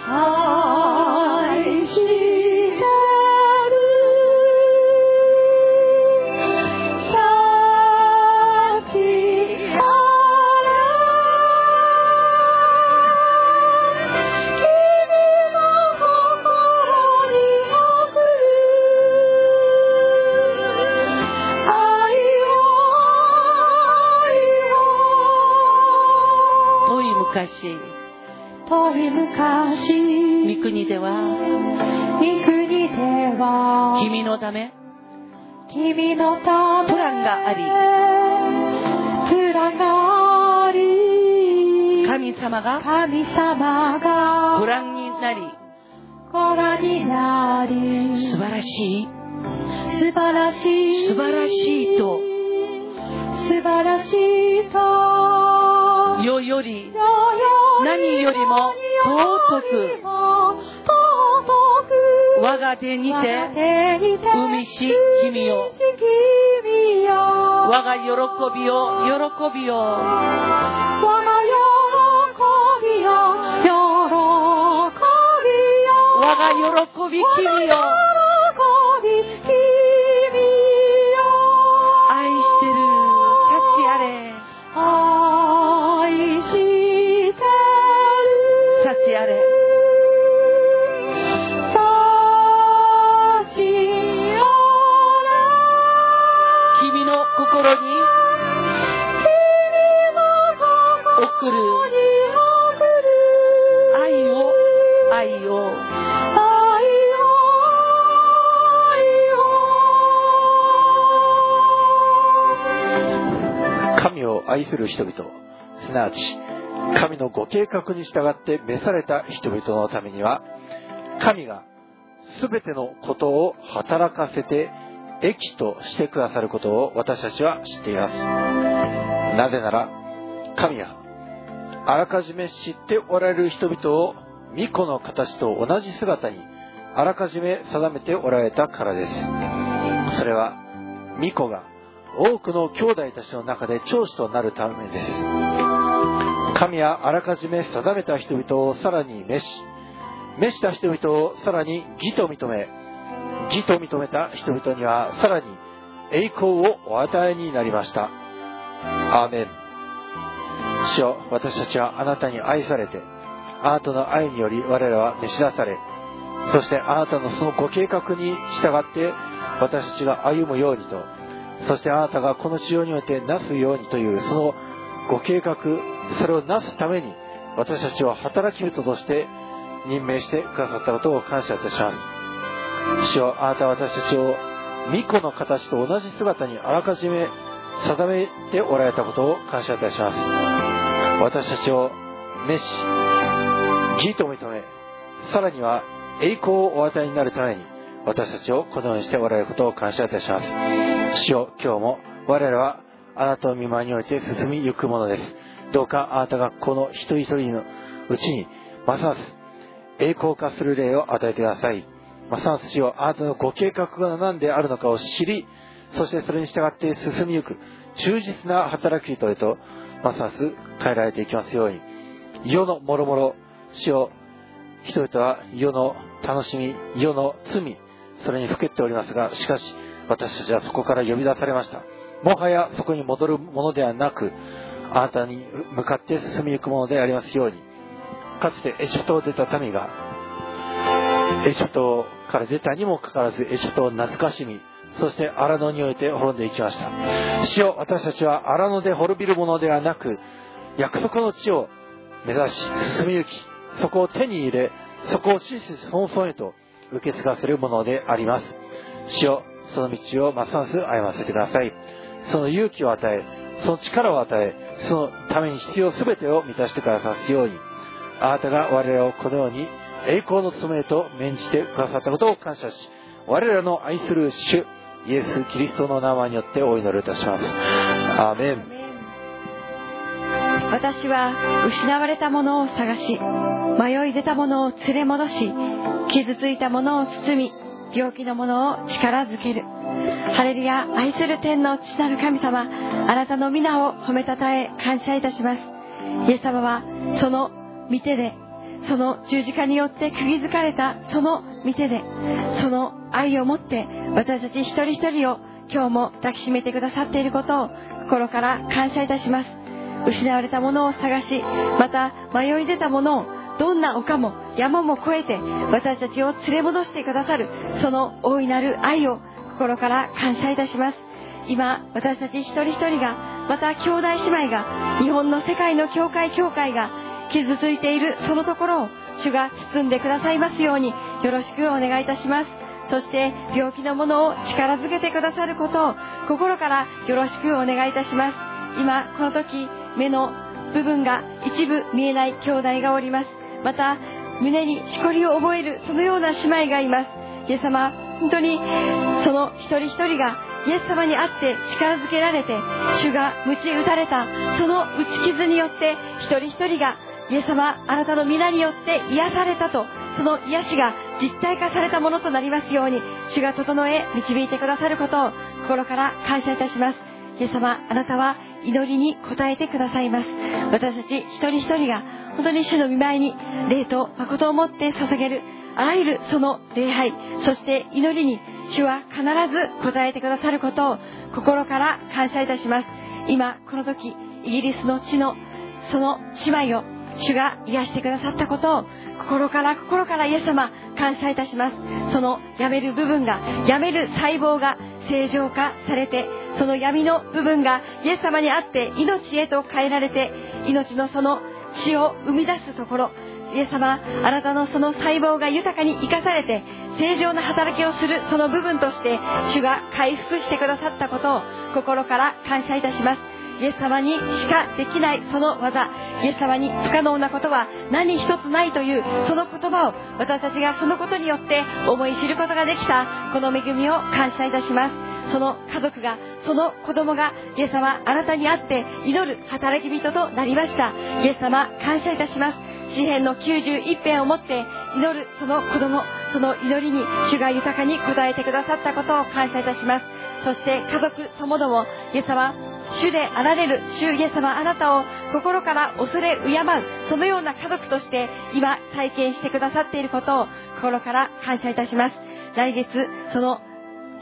愛しる人々すなわち神のご計画に従って召された人々のためには神がすべてのことを働かせて益としてくださることを私たちは知っています。なぜなら、神は、あらかじめ知っておられる人々を巫女の形と同じ姿にあらかじめ定めておられたからです。それは、巫女が多くの兄弟たちの中で長子となるためです。神はあらかじめ定めた人々をさらに召し、召した人々をさらに義と認め、義と認めた人々にはさらに栄光をお与えになりました。アーメン。主よ、私たちはあなたに愛されて、あなたの愛により我らは召し出され、そしてあなたのそのご計画に従って私たちが歩むようにと、そしてあなたがこの地上においてなすようにというそのご計画、それをなすために私たちを働き人として任命してくださったことを感謝いたします。主よあなたは私たちを巫女の形と同じ姿にあらかじめ定めておられたことを感謝いたします。私たちを召し、義と認め、さらには栄光をお与えになるために、私たちをこのようにしておられることを感謝いたします。主よ、今日も我らはあなたの見舞いにおいて進みゆくものです。どうかあなたがこの一人一人のうちに、ますます栄光化する霊を与えてください。ますます主よ、あなたのご計画が何であるのかを知り、そしてそれに従って進みゆく、忠実な働き人へと、ますます変えられていきますように。世のもろもろ、主よ、人々は世の楽しみ、世の罪、それにふけっておりますが、しかし、私たちはそこから呼び出されました。もはやそこに戻るものではなく、あなたに向かって進みゆくものでありますように。かつてエジプトを出た民が、エジプトから出たにもかかわらず、エジプトを懐かしみ、そして荒野において滅んでいきました。死を私たちは荒野で滅びるものではなく、約束の地を目指し進みゆき、そこを手に入れ、そこを死死孫孫へと受け継がせるものであります。主よ、その道をますます歩ませてください。その勇気を与え、その力を与え、そのために必要全てを満たしてくださすように、あなたが我らをこのように栄光の務めと免じてくださったことを感謝し、我らの愛する主、イエス・キリストの名前によってお祈りいたします。アーメン。私は失われたものを探し迷い出たものを連れ戻し傷ついたものを包み病気のものを力づける。ハレルヤ愛する天の父なる神様あなたの皆を褒めたたえ感謝いたします。イエス様はその御手でその十字架によって釘付かれたその御手でその愛を持って私たち一人一人を今日も抱きしめてくださっていることを心から感謝いたします。失われたものを探しまた迷い出たものをどんな丘も山も越えて私たちを連れ戻してくださるその大いなる愛を心から感謝いたします。今私たち一人一人がまた兄弟姉妹が日本の世界の教会教会が傷ついているそのところを主が包んでくださいますようによろしくお願いいたします。そして病気のものを力づけてくださることを心からよろしくお願いいたします。今この時目の部分が一部見えない兄弟がおります。また胸にしこりを覚えるそのような姉妹がいます。イエス様本当にその一人一人がイエス様に会って力づけられて主が鞭打たれたその打ち傷によって一人一人がイエス様あなたの皆によって癒されたとその癒しが実体化されたものとなりますように主が整え導いてくださることを心から感謝いたします。イエス様あなたは祈りに応えてくださいます。私たち一人一人が本当に主の見舞いに霊と誠をもって捧げるあらゆるその礼拝そして祈りに主は必ず応えてくださることを心から感謝いたします。今この時イギリスの地のその姉妹を主が癒してくださったことを心から心からイエス様感謝いたします。そのやめる部分がやめる細胞が正常化されてその闇の部分がイエス様にあって命へと変えられて命のその血を生み出すところイエス様あなたのその細胞が豊かに生かされて正常な働きをするその部分として主が回復してくださったことを心から感謝いたしますイエス様にしかできないその技、イエス様に不可能なことは何一つないというその言葉を私たちがそのことによって思い知ることができたこの恵みを感謝いたします。その家族が、その子供が、イエス様、あなたに会って祈る働き人となりました。イエス様、感謝いたします。詩篇の91編をもって祈るその子供、その祈りに主が豊かに応えてくださったことを感謝いたします。そして家族ともども、イエス様、主であられる主イエス様あなたを心から恐れ敬うそのような家族として今体験してくださっていることを心から感謝いたします来月その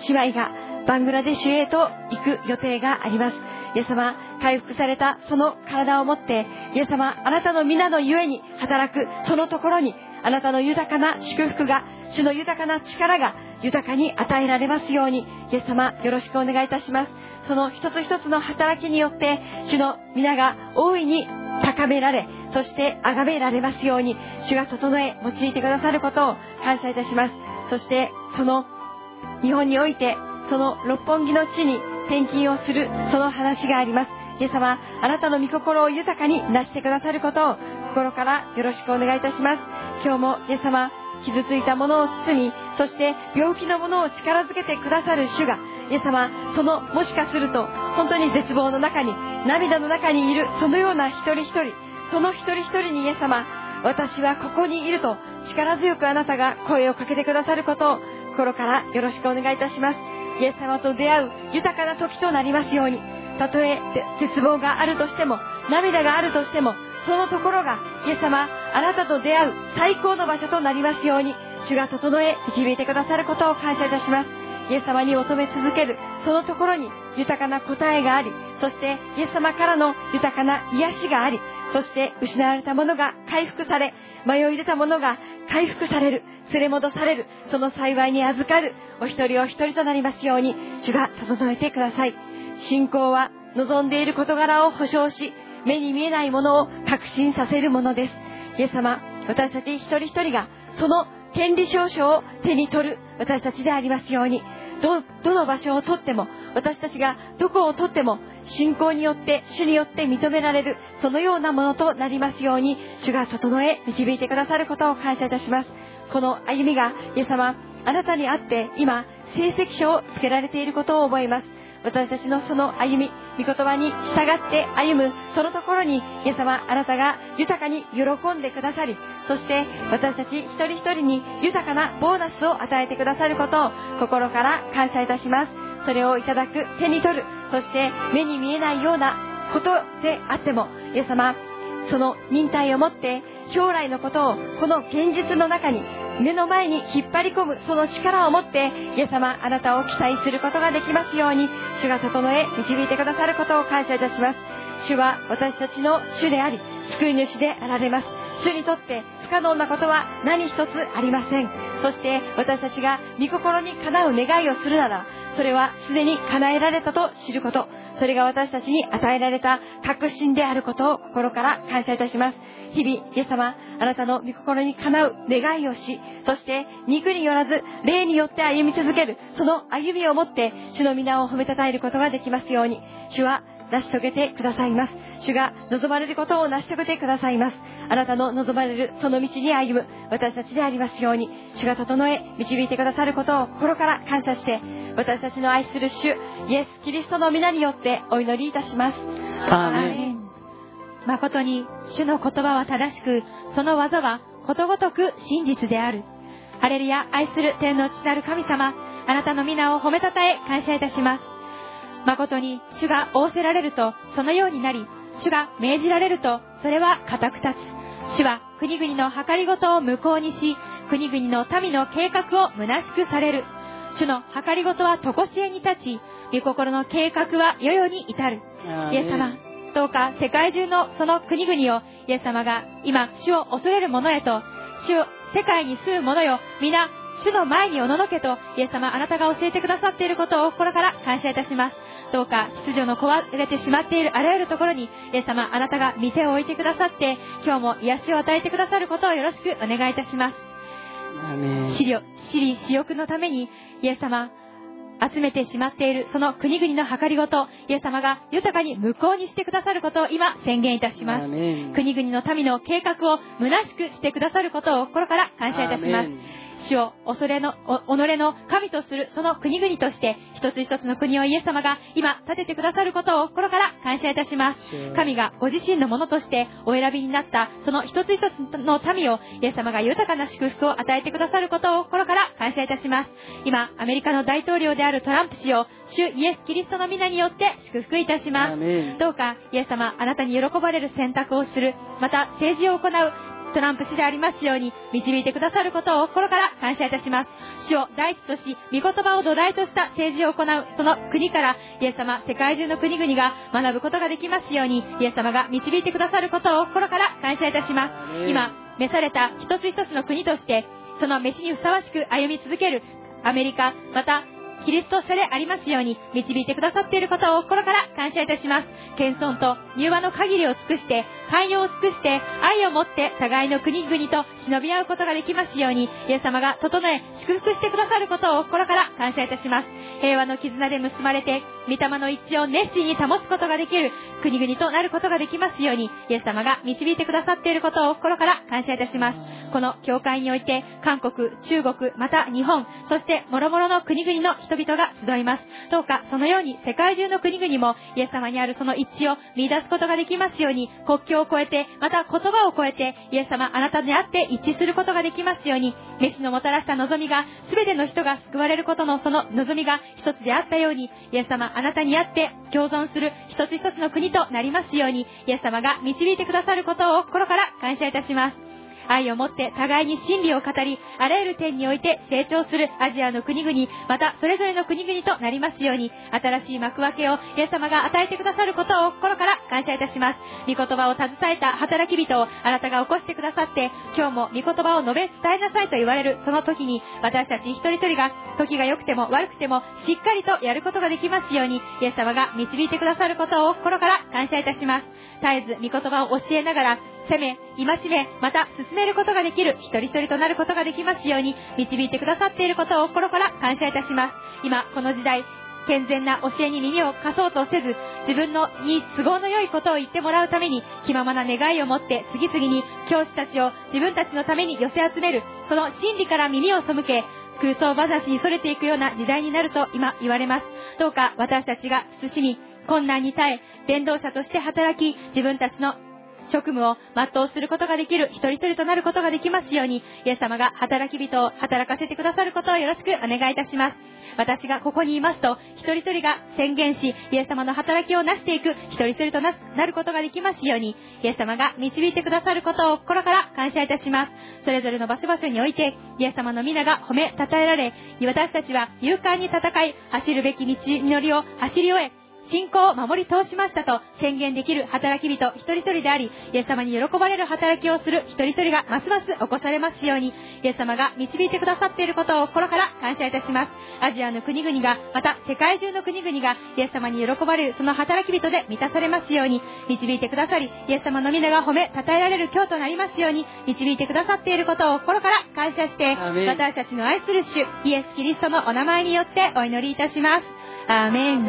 姉妹がバングラデシュへと行く予定があります。イエス様、回復されたその体を持って、イエス様、あなたの皆のゆえに働くそのところに、あなたの豊かな祝福が、主の豊かな力が豊かに与えられますように、イエス様、よろしくお願いいたします。その一つ一つの働きによって、主の皆が大いに高められ、そして崇められますように、主が整え、用いてくださることを感謝いたします。そして、その日本においてその六本木の地に転勤をするその話があります。イエス様あなたの御心を豊かになしてくださることを心からよろしくお願いいたします。今日もイエス様傷ついたものを包みそして病気のものを力づけてくださる主がイエス様そのもしかすると本当に絶望の中に涙の中にいるそのような一人一人その一人一人にイエス様私はここにいると力強くあなたが声をかけてくださることを心からよろしくお願いいたします。イエス様と出会う豊かな時となりますように。たとえ絶望があるとしても涙があるとしてもそのところがイエス様あなたと出会う最高の場所となりますように主が整え導いてくださることを感謝いたします。イエス様に求め続けるそのところに豊かな答えがありそしてイエス様からの豊かな癒しがありそして失われたものが回復され迷い出たものが回復される連れ戻されるその幸いに預かるお一人お一人となりますように主が整えてください。信仰は望んでいる事柄を保証し目に見えないものを確信させるものです。イエス様私たち一人一人がその権利証書を手に取る私たちでありますように。どどの場所をとっても私たちがどこをとっても信仰によって主によって認められるそのようなものとなりますように主が整え導いてくださることを感謝いたします。この歩みがイエス様あなたにあって今成績書をつけられていることを覚えます。私たちのその歩み御言葉に従って歩むそのところにイエス様あなたが豊かに喜んでくださりそして私たち一人一人に豊かなボーナスを与えてくださることを心から感謝いたします。それをいただく手に取るそして目に見えないようなことであってもイエス様その忍耐をもって将来のことをこの現実の中に目の前に引っ張り込むその力を持ってイエス様あなたを期待することができますように主が整え導いてくださることを感謝いたします。主は私たちの主であり救い主であられます。主にとって不可能なことは何一つありません。そして私たちが御心にかなう願いをするならそれはすでに叶えられたと知ること。それが私たちに与えられた確信であることを心から感謝いたします。日々、イエス様、あなたの御心にかなう願いをし、そして肉によらず、霊によって歩み続ける、その歩みをもって、主の皆を褒めたたえることができますように、主は成し遂げてくださいます。主が望まれることを成し遂げてくださいます。あなたの望まれるその道に歩む私たちでありますように、主が整え、導いてくださることを心から感謝して、私たちの愛する主、イエス・キリストの皆によってお祈りいたします。アー誠に主の言葉は正しく、その技はことごとく真実である。ハレルヤ、愛する天の父なる神様、あなたの皆を褒めたたえ感謝いたします。誠に主が仰せられるとそのようになり、主が命じられるとそれは固く立つ。主は国々の計りごとを無効にし、国々の民の計画を虚しくされる。主の計りごとは常しえに立ち、御心の計画は世々に至る。イエス様、どうか世界中のその国々をイエス様が今主を恐れる者へと主を世界に住む者よ皆主の前におののけとイエス様あなたが教えてくださっていることを心から感謝いたしますどうか秩序の壊れてしまっているあらゆるところにイエス様あなたが見てを置いてくださって今日も癒しを与えてくださることをよろしくお願いいたします私利私欲のためにイエス様集めてしまっているその国々の計りごと、イエス様が豊かに無効にしてくださることを今宣言いたします。国々の民の計画を虚しくしてくださることを心から感謝いたします。主を恐れの、お己の神とするその国々として、一つ一つの国をイエス様が今立ててくださることを心から感謝いたします。神がご自身のものとしてお選びになったその一つ一つの民をイエス様が豊かな祝福を与えてくださることを心から感謝いたします。今、アメリカの大統領であるトランプ氏を主イエス・キリストの皆によって祝福いたします。どうか、イエス様、あなたに喜ばれる選択をする、また政治を行う、トランプ氏でありますように導いてくださることを心から感謝いたします。主を第一とし、御言葉を土台とした政治を行うその国から、イエス様、世界中の国々が学ぶことができますように、イエス様が導いてくださることを心から感謝いたします。今、召された一つ一つの国として、その飯にふさわしく歩み続けるアメリカ、またキリスト者でありますように導いてくださっていることを心から感謝いたします。謙遜と柔和の限りを尽くして、寛容を尽くして、愛を持って互いの国々と忍び合うことができますように、イエス様が整え、祝福してくださることを心から感謝いたします。平和の絆で結ばれて、御霊の一致を熱心に保つことができる国々となることができますように、イエス様が導いてくださっていることを心から感謝いたします。この教会において、韓国、中国、また日本、そして諸々の国々の人々が集います。どうかそのように世界中の国々もイエス様にあるその一致を見出すことができますように、国境を越えて、また言葉を超えて、イエス様あなたにあって一致することができますように、飯のもたらした望みが、すべての人が救われることのその望みが一つであったように、イエス様あなたにあって共存する一つ一つの国となりますように、イエス様が導いてくださることを心から感謝いたします。愛を持って互いに真理を語り、あらゆる点において成長するアジアの国々、またそれぞれの国々となりますように、新しい幕分けをイエス様が与えてくださることを心から感謝いたします。御言葉を携えた働き人をあなたが起こしてくださって、今日も御言葉を述べ伝えなさいと言われるその時に、私たち一人一人が時が良くても悪くてもしっかりとやることができますように、イエス様が導いてくださることを心から感謝いたします。絶えず御言葉を教えながら、責め、戒め、また進めることができる一人一人となることができますように導いてくださっていることを心から感謝いたします。今、この時代、健全な教えに耳を貸そうとせず、自分のに都合の良いことを言ってもらうために、気ままな願いを持って次々に教師たちを自分たちのために寄せ集める、その真理から耳を背け、空想話に逸れていくような時代になると今言われます。どうか私たちが慎み、困難に耐え、伝道者として働き、自分たちの職務を全うすることができる一人一人となることができますように、イエス様が働き人を働かせてくださることをよろしくお願いいたします。私がここにいますと、一人一人が宣言し、イエス様の働きを成していく一人一人となることができますように、イエス様が導いてくださることを心から感謝いたします。それぞれの場所場所において、イエス様の皆が褒め、称えられ、私たちは勇敢に戦い、走るべき道のりを走り終え、信仰を守り通しましたと宣言できる働き人一人一人であり、イエス様に喜ばれる働きをする一人一人がますます起こされますように、イエス様が導いてくださっていることを心から感謝いたします。アジアの国々が、また世界中の国々が、イエス様に喜ばれるその働き人で満たされますように、導いてくださり、イエス様の皆が褒め、称えられる今日となりますように、導いてくださっていることを心から感謝して、私たちの愛する主、イエス・キリストのお名前によってお祈りいたします。アメン。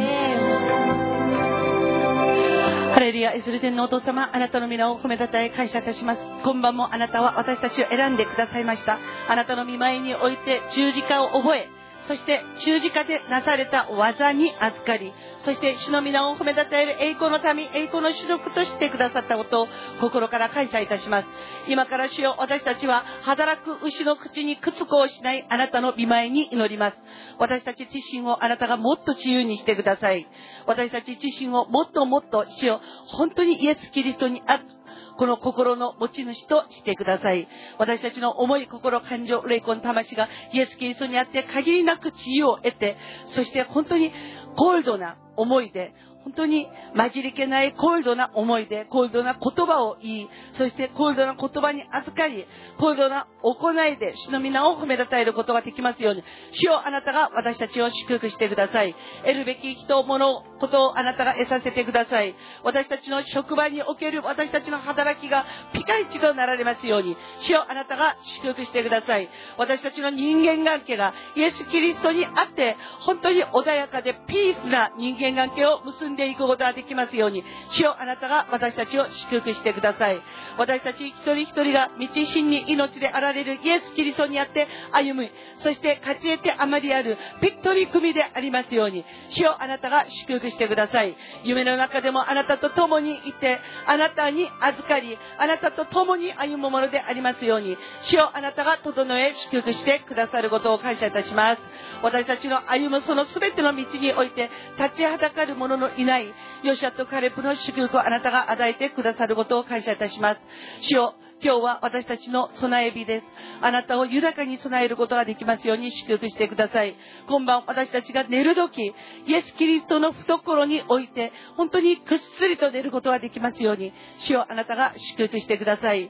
ハレルヤ、イスル天のお父様、あなたの皆を褒めたたえ感謝いたします。今晩もあなたは私たちを選んでくださいました。あなたの見舞いにおいて十字架を覚え、そして十字架でなされた技に預かり、そして主の皆を褒めたたえる栄光の民、栄光の種族としてくださったことを心から感謝いたします。今から主よ、私たちは働く牛の口に屈服をしないあなたの見舞いに祈ります。私たち自身をあなたがもっと自由にしてください。私たち自身をもっともっと主よ、本当にイエス・キリストにあこの心の持ち主としてください。私たちの思い、心、感情、霊魂、魂がイエス・キリストにあって限りなく知恵を得て、そして本当にゴールドな思いで、本当に混じりけない高度な思いで、高度な言葉を言い、そして高度な言葉に預かり、高度な行いで主の皆を褒めたたえることができますように、主よあなたが私たちを祝福してください。得るべき人、物、ことをあなたが得させてください。私たちの職場における私たちの働きがピカイチとなられますように、主よあなたが祝福してください。私たちの人間関係がイエス・キリストにあって、本当に穏やかでピースな人間関係を結んででいくことができますように、主よあなたが私たちを祝福してください。私たち一人一人が道真に命であられるイエス・キリストにあって歩む、そして勝ち得てあまりあるビクトリ組でありますように、主よあなたが祝福してください。夢の中でもあなたと共にいて、あなたに預かり、あなたと共に歩むものでありますように、主よあなたが整え祝福してくださることを感謝いたします。私たちの歩むその全ての道において立ちはだかる者のいないヨシアとカレプの祝福をあなたが与えてくださることを感謝いたします。主よ今日は私たちの備え日です。あなたを豊かに備えることができますように祝福してください。今晩私たちが寝る時、イエス・キリストの懐において、本当にくっすりと寝ることができますように、主よあなたが祝福してください。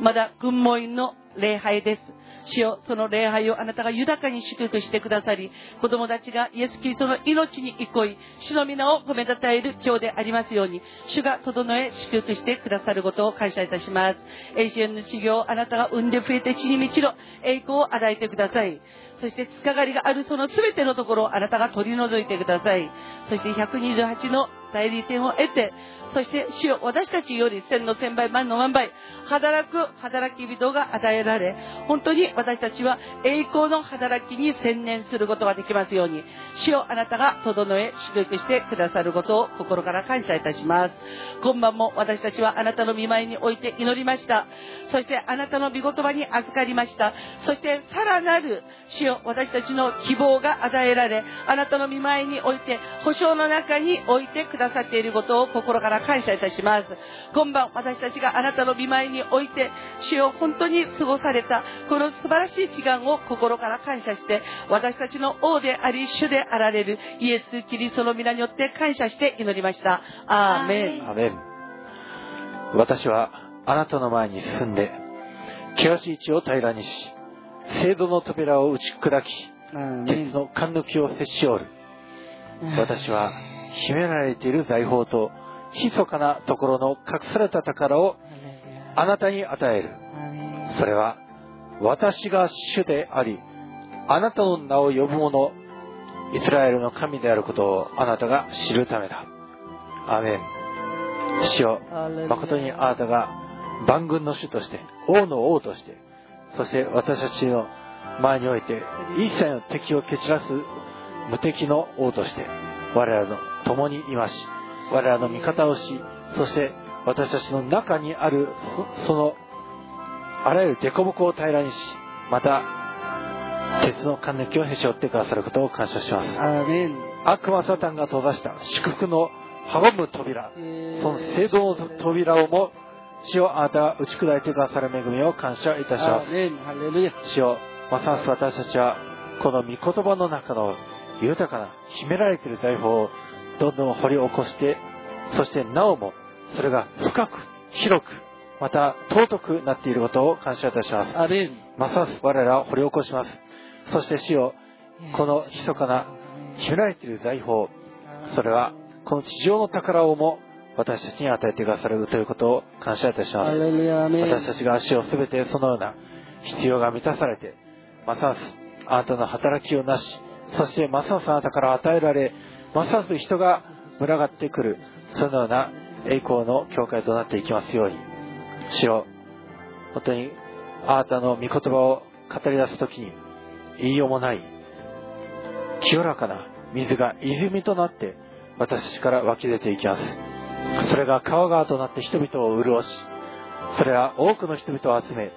まだ群盲院の礼拝です。主よその礼拝をあなたが豊かに祝福してくださり、子供たちがイエス・キリストの命に憩い、主の皆を褒めたたえる今日でありますように、主が整え祝福してくださることを感謝いたします。永遠の修行をあなたが生んで増えて地に満ちろ、栄光を与えてください。そしてつかがりがあるその全てのところをあなたが取り除いてください。そして128の代理店を得て、そして主よ私たちより千の千倍万の万倍、働く働き人が与えられ、本当にに私たちは栄光の働きに専念することができますように、主よあなたが整え祝福してくださることを心から感謝いたします。今晩も私たちはあなたの見舞いにおいて祈りました。そしてあなたの御言葉に預かりました。そしてさらなる主よ私たちの希望が与えられ、あなたの見舞いにおいて保証の中に置いてくださっていることを心から感謝いたします。今晩私たちがあなたの見舞いにおいて、主を本当に過ごされた、この素晴らしい時間を心から感謝して、私たちの王であり、主であられるイエス・キリストの皆によって感謝して祈りました。アーメン。アメン私はあなたの前に進んで、険しい地を平らにし、聖堂の扉を打ち砕き、鉄の勘抜きをへし折る。私は秘められている財宝と密かなところの隠された宝をあなたに与える。それは私が主であり、あなたの名を呼ぶ者、イスラエルの神であることをあなたが知るためだ。アメン。主よ、誠にあなたが万軍の主として、王の王として、そして私たちの前において一切の敵を蹴散らす無敵の王として、我らの共にいまし、我らの味方をし、そして私たちの中にあるそのあらゆる凸凹を平らにし、また鉄の還暦をへし折ってくださることを感謝します。悪魔サタンが閉ざした祝福の阻む扉、その聖堂の扉をも主をあなたが打ち砕いてくださる恵みを感謝いたします。主をますます私たちはこの御言葉の中の豊かな秘められている財宝をどんどん掘り起こして、そしてなおもそれが深く、広く、また尊くなっていることを感謝いたします。ますます我らを掘り起こします。そして死を、この密かな秘められている財宝、それはこの地上の宝をも私たちに与えてくださるということを感謝いたします。私たちが足をすべてそのような必要が満たされて、ますますあなたの働きをなし、そしてますますあなたから与えられ、ますます人が群がってくる、そのような栄光の教会となっていきますように。主よ、本当にあなたの御言葉を語り出すときに、言いようもない、清らかな水が泉となって、私たちから湧き出ていきます。それが川川となって人々を潤し、それは多くの人々を集め、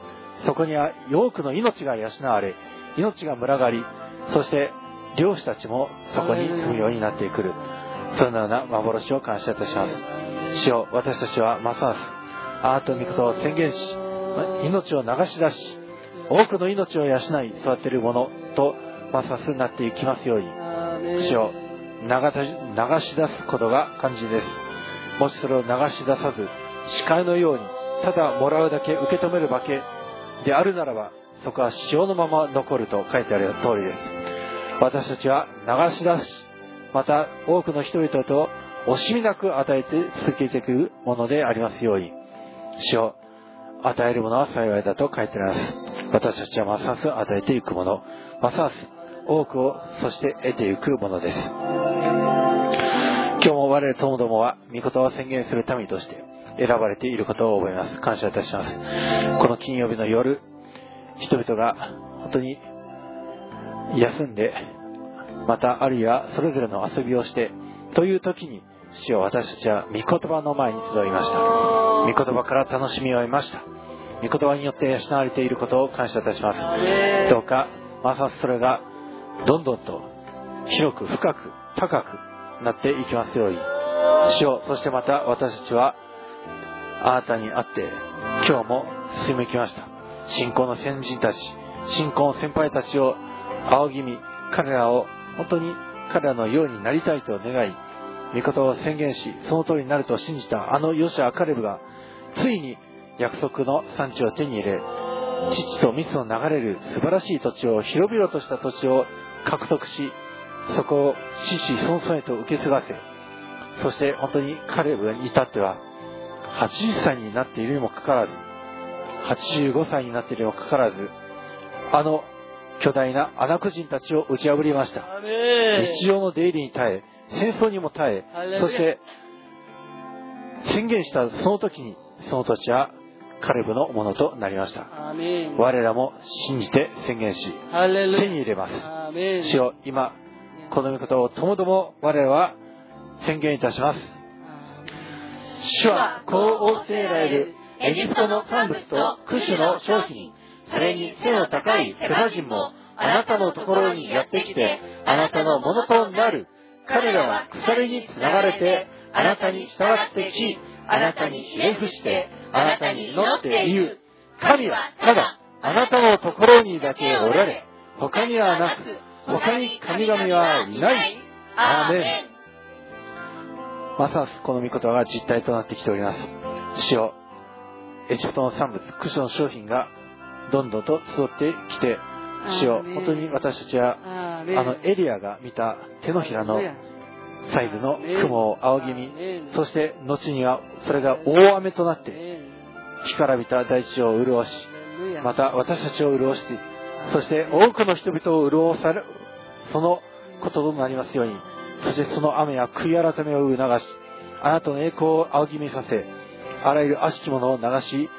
そこには多くの命が養われ、命が群がり、そして漁師たちもそこに住むようになってくる。そのような幻を感謝いたします。主よ、私たちはますます、あなたの御事を宣言し、命を流し出し、多くの命を養い育てるものと、ますますなっていきますように。主よ、流し出すことが肝心です。もしそれを流し出さず、視界のように、ただもらうだけ受け止めるだけであるならば、そこは塩のまま残ると書いてある通りです。私たちは流し出し、また多くの人々と惜しみなく与えて続けていくものでありますように、塩、与えるものは幸いだと書いてあります。私たちはますます与えていくもの、ますます多くを、そして得ていくものです。今日も我々友どもは、御言葉を宣言する民として選ばれていることを覚えます。感謝いたします。この金曜日の夜、人々が本当に休んで、またあるいはそれぞれの遊びをして、という時に、主よ私たちは御言葉の前に集いました。御言葉から楽しみを得ました。御言葉によって養われていることを感謝いたします。どうか、まさそれがどんどんと広く深く高くなっていきますように。主よそしてまた私たちはあなたに会って今日も進みきました。信仰の先人たち、信仰の先輩たちを仰ぎ見、彼らを本当に彼らのようになりたいと願い、御言葉を宣言し、その通りになると信じたあのヨシア・カレブが、ついに約束の産地を手に入れ、父と蜜の流れる素晴らしい土地を、広々とした土地を獲得し、そこを死死孫孫へと受け継がせ、そして本当にカレブに至っては、80歳になっているにもかかわらず、85歳になっているにもかかわらず、あの巨大な穴ク人たちを打ち破りました。日常の出入りに耐え、戦争にも耐え、そして宣言したその時に、その土地はカレブのものとなりました。我らも信じて宣言し、手に入れます。主よ、今、この御事をともども我らは宣言いたします。主はこう仰せられるエジプトの産物とクシュの商品、それに背の高いセバ人もあなたのところにやってきて、あなたのものとなる。彼らは鎖につながれて、あなたに従ってき、あなたにひれ伏して、あなたに祈って言う。神はただ、あなたのところにだけおられ、他にはなく、他に神々はいない。アーメン。ますますこの御言葉が実体となってきております。主よ、エジプトの産物、クショの商品がどんどんと集ってきて、主よ、本当に私たちは、あのエリアが見た手のひらのサイズの雲を仰ぎ見、そして後にはそれが大雨となって、干からびた大地を潤し、また私たちを潤して、そして多くの人々を潤され、そのこととなりますように、そしてその雨や悔い改めを促し、あなたの栄光を仰ぎ見させ、あらゆる悪しきものを流し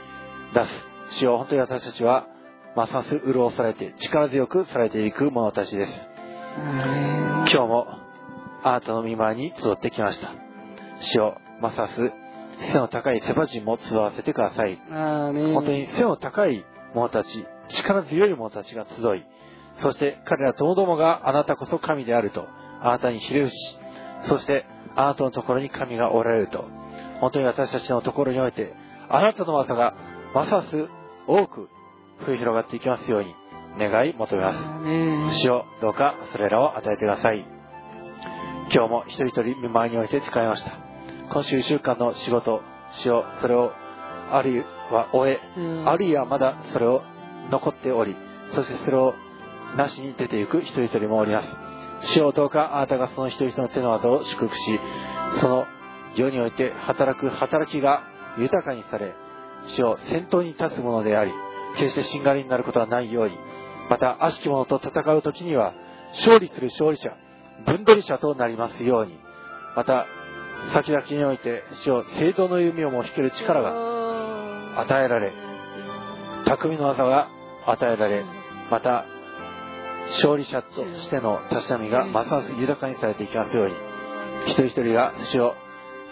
出す。主よ本当に私たちはますます潤されて力強くされていく者たちです。今日もあなたの見舞いに集ってきました。主よますます背の高いセバ人も集わせてください。本当に背の高い者たち力強い者たちが集いそして彼らともどもがあなたこそ神であるとあなたにひれ伏しそしてあなたのところに神がおられると。本当に私たちのところにおいてあなたの技がますます多く増え広がっていきますように願い求めます。主よ、どうかそれらを与えてください。今日も一人一人見舞いにおいて使いました。今週1週間の仕事、主よ、それをあるいは終え、あるいはまだそれを残っており、そしてそれをなしに出ていく一人一人もおります。主よ、どうかあなたがその一人一人の手の技を祝福し、その世において働く働きが豊かにされ、主を先頭に立つものであり、決してしんがりになることはないように、また悪しき者と戦う時には、勝利する勝利者、分取り者となりますように、また、先々において、主を聖堂の弓をも引ける力が与えられ、匠の技が与えられ、また、勝利者としてのたしなみがますます豊かにされていきますように、一人一人が主を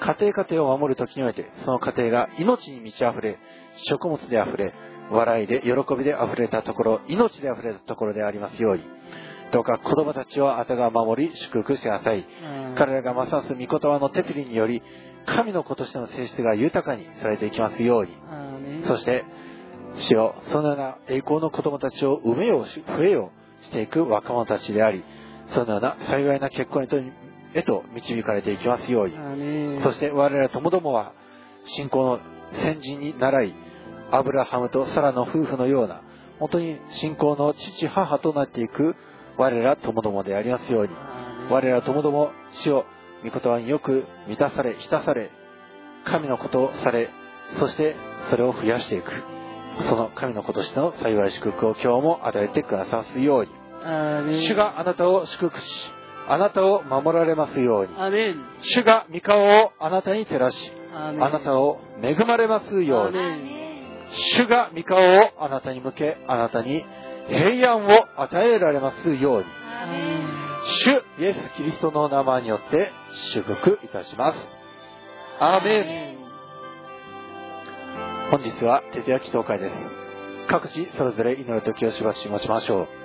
家庭家庭を守る時において、その家庭が命に満ち溢れ、食物で溢れ、笑いで、喜びで溢れたところ、命で溢れたところでありますように、どうか子供たちをあたが守り、祝福してください。彼らがますます御言葉のテピリにより、神の子としての性質が豊かにされていきますように、そして、主よ、そのような栄光の子供たちを産めよう、増えようしていく若者たちであり、そのような幸いな結婚にへと導かれていきますように。そして我々ともどもは信仰の先人に習いアブラハムとサラの夫婦のような本当に信仰の父母となっていく我らともどもでありますように。我らともども主を御言葉によく満たされ浸され神のことをされそしてそれを増やしていく。その神の子としての幸い祝福を今日も与えてくださすように。主があなたを祝福しあなたを守られますように。主が御顔をあなたに照らしあなたを恵まれますように主が御顔をあなたに向けあなたに平安を与えられますように。主イエス・キリストの名前によって祝福いたします。アーメン。本日は徹夜祈祷会です。各自それぞれ祈る時をしばし持ちましょう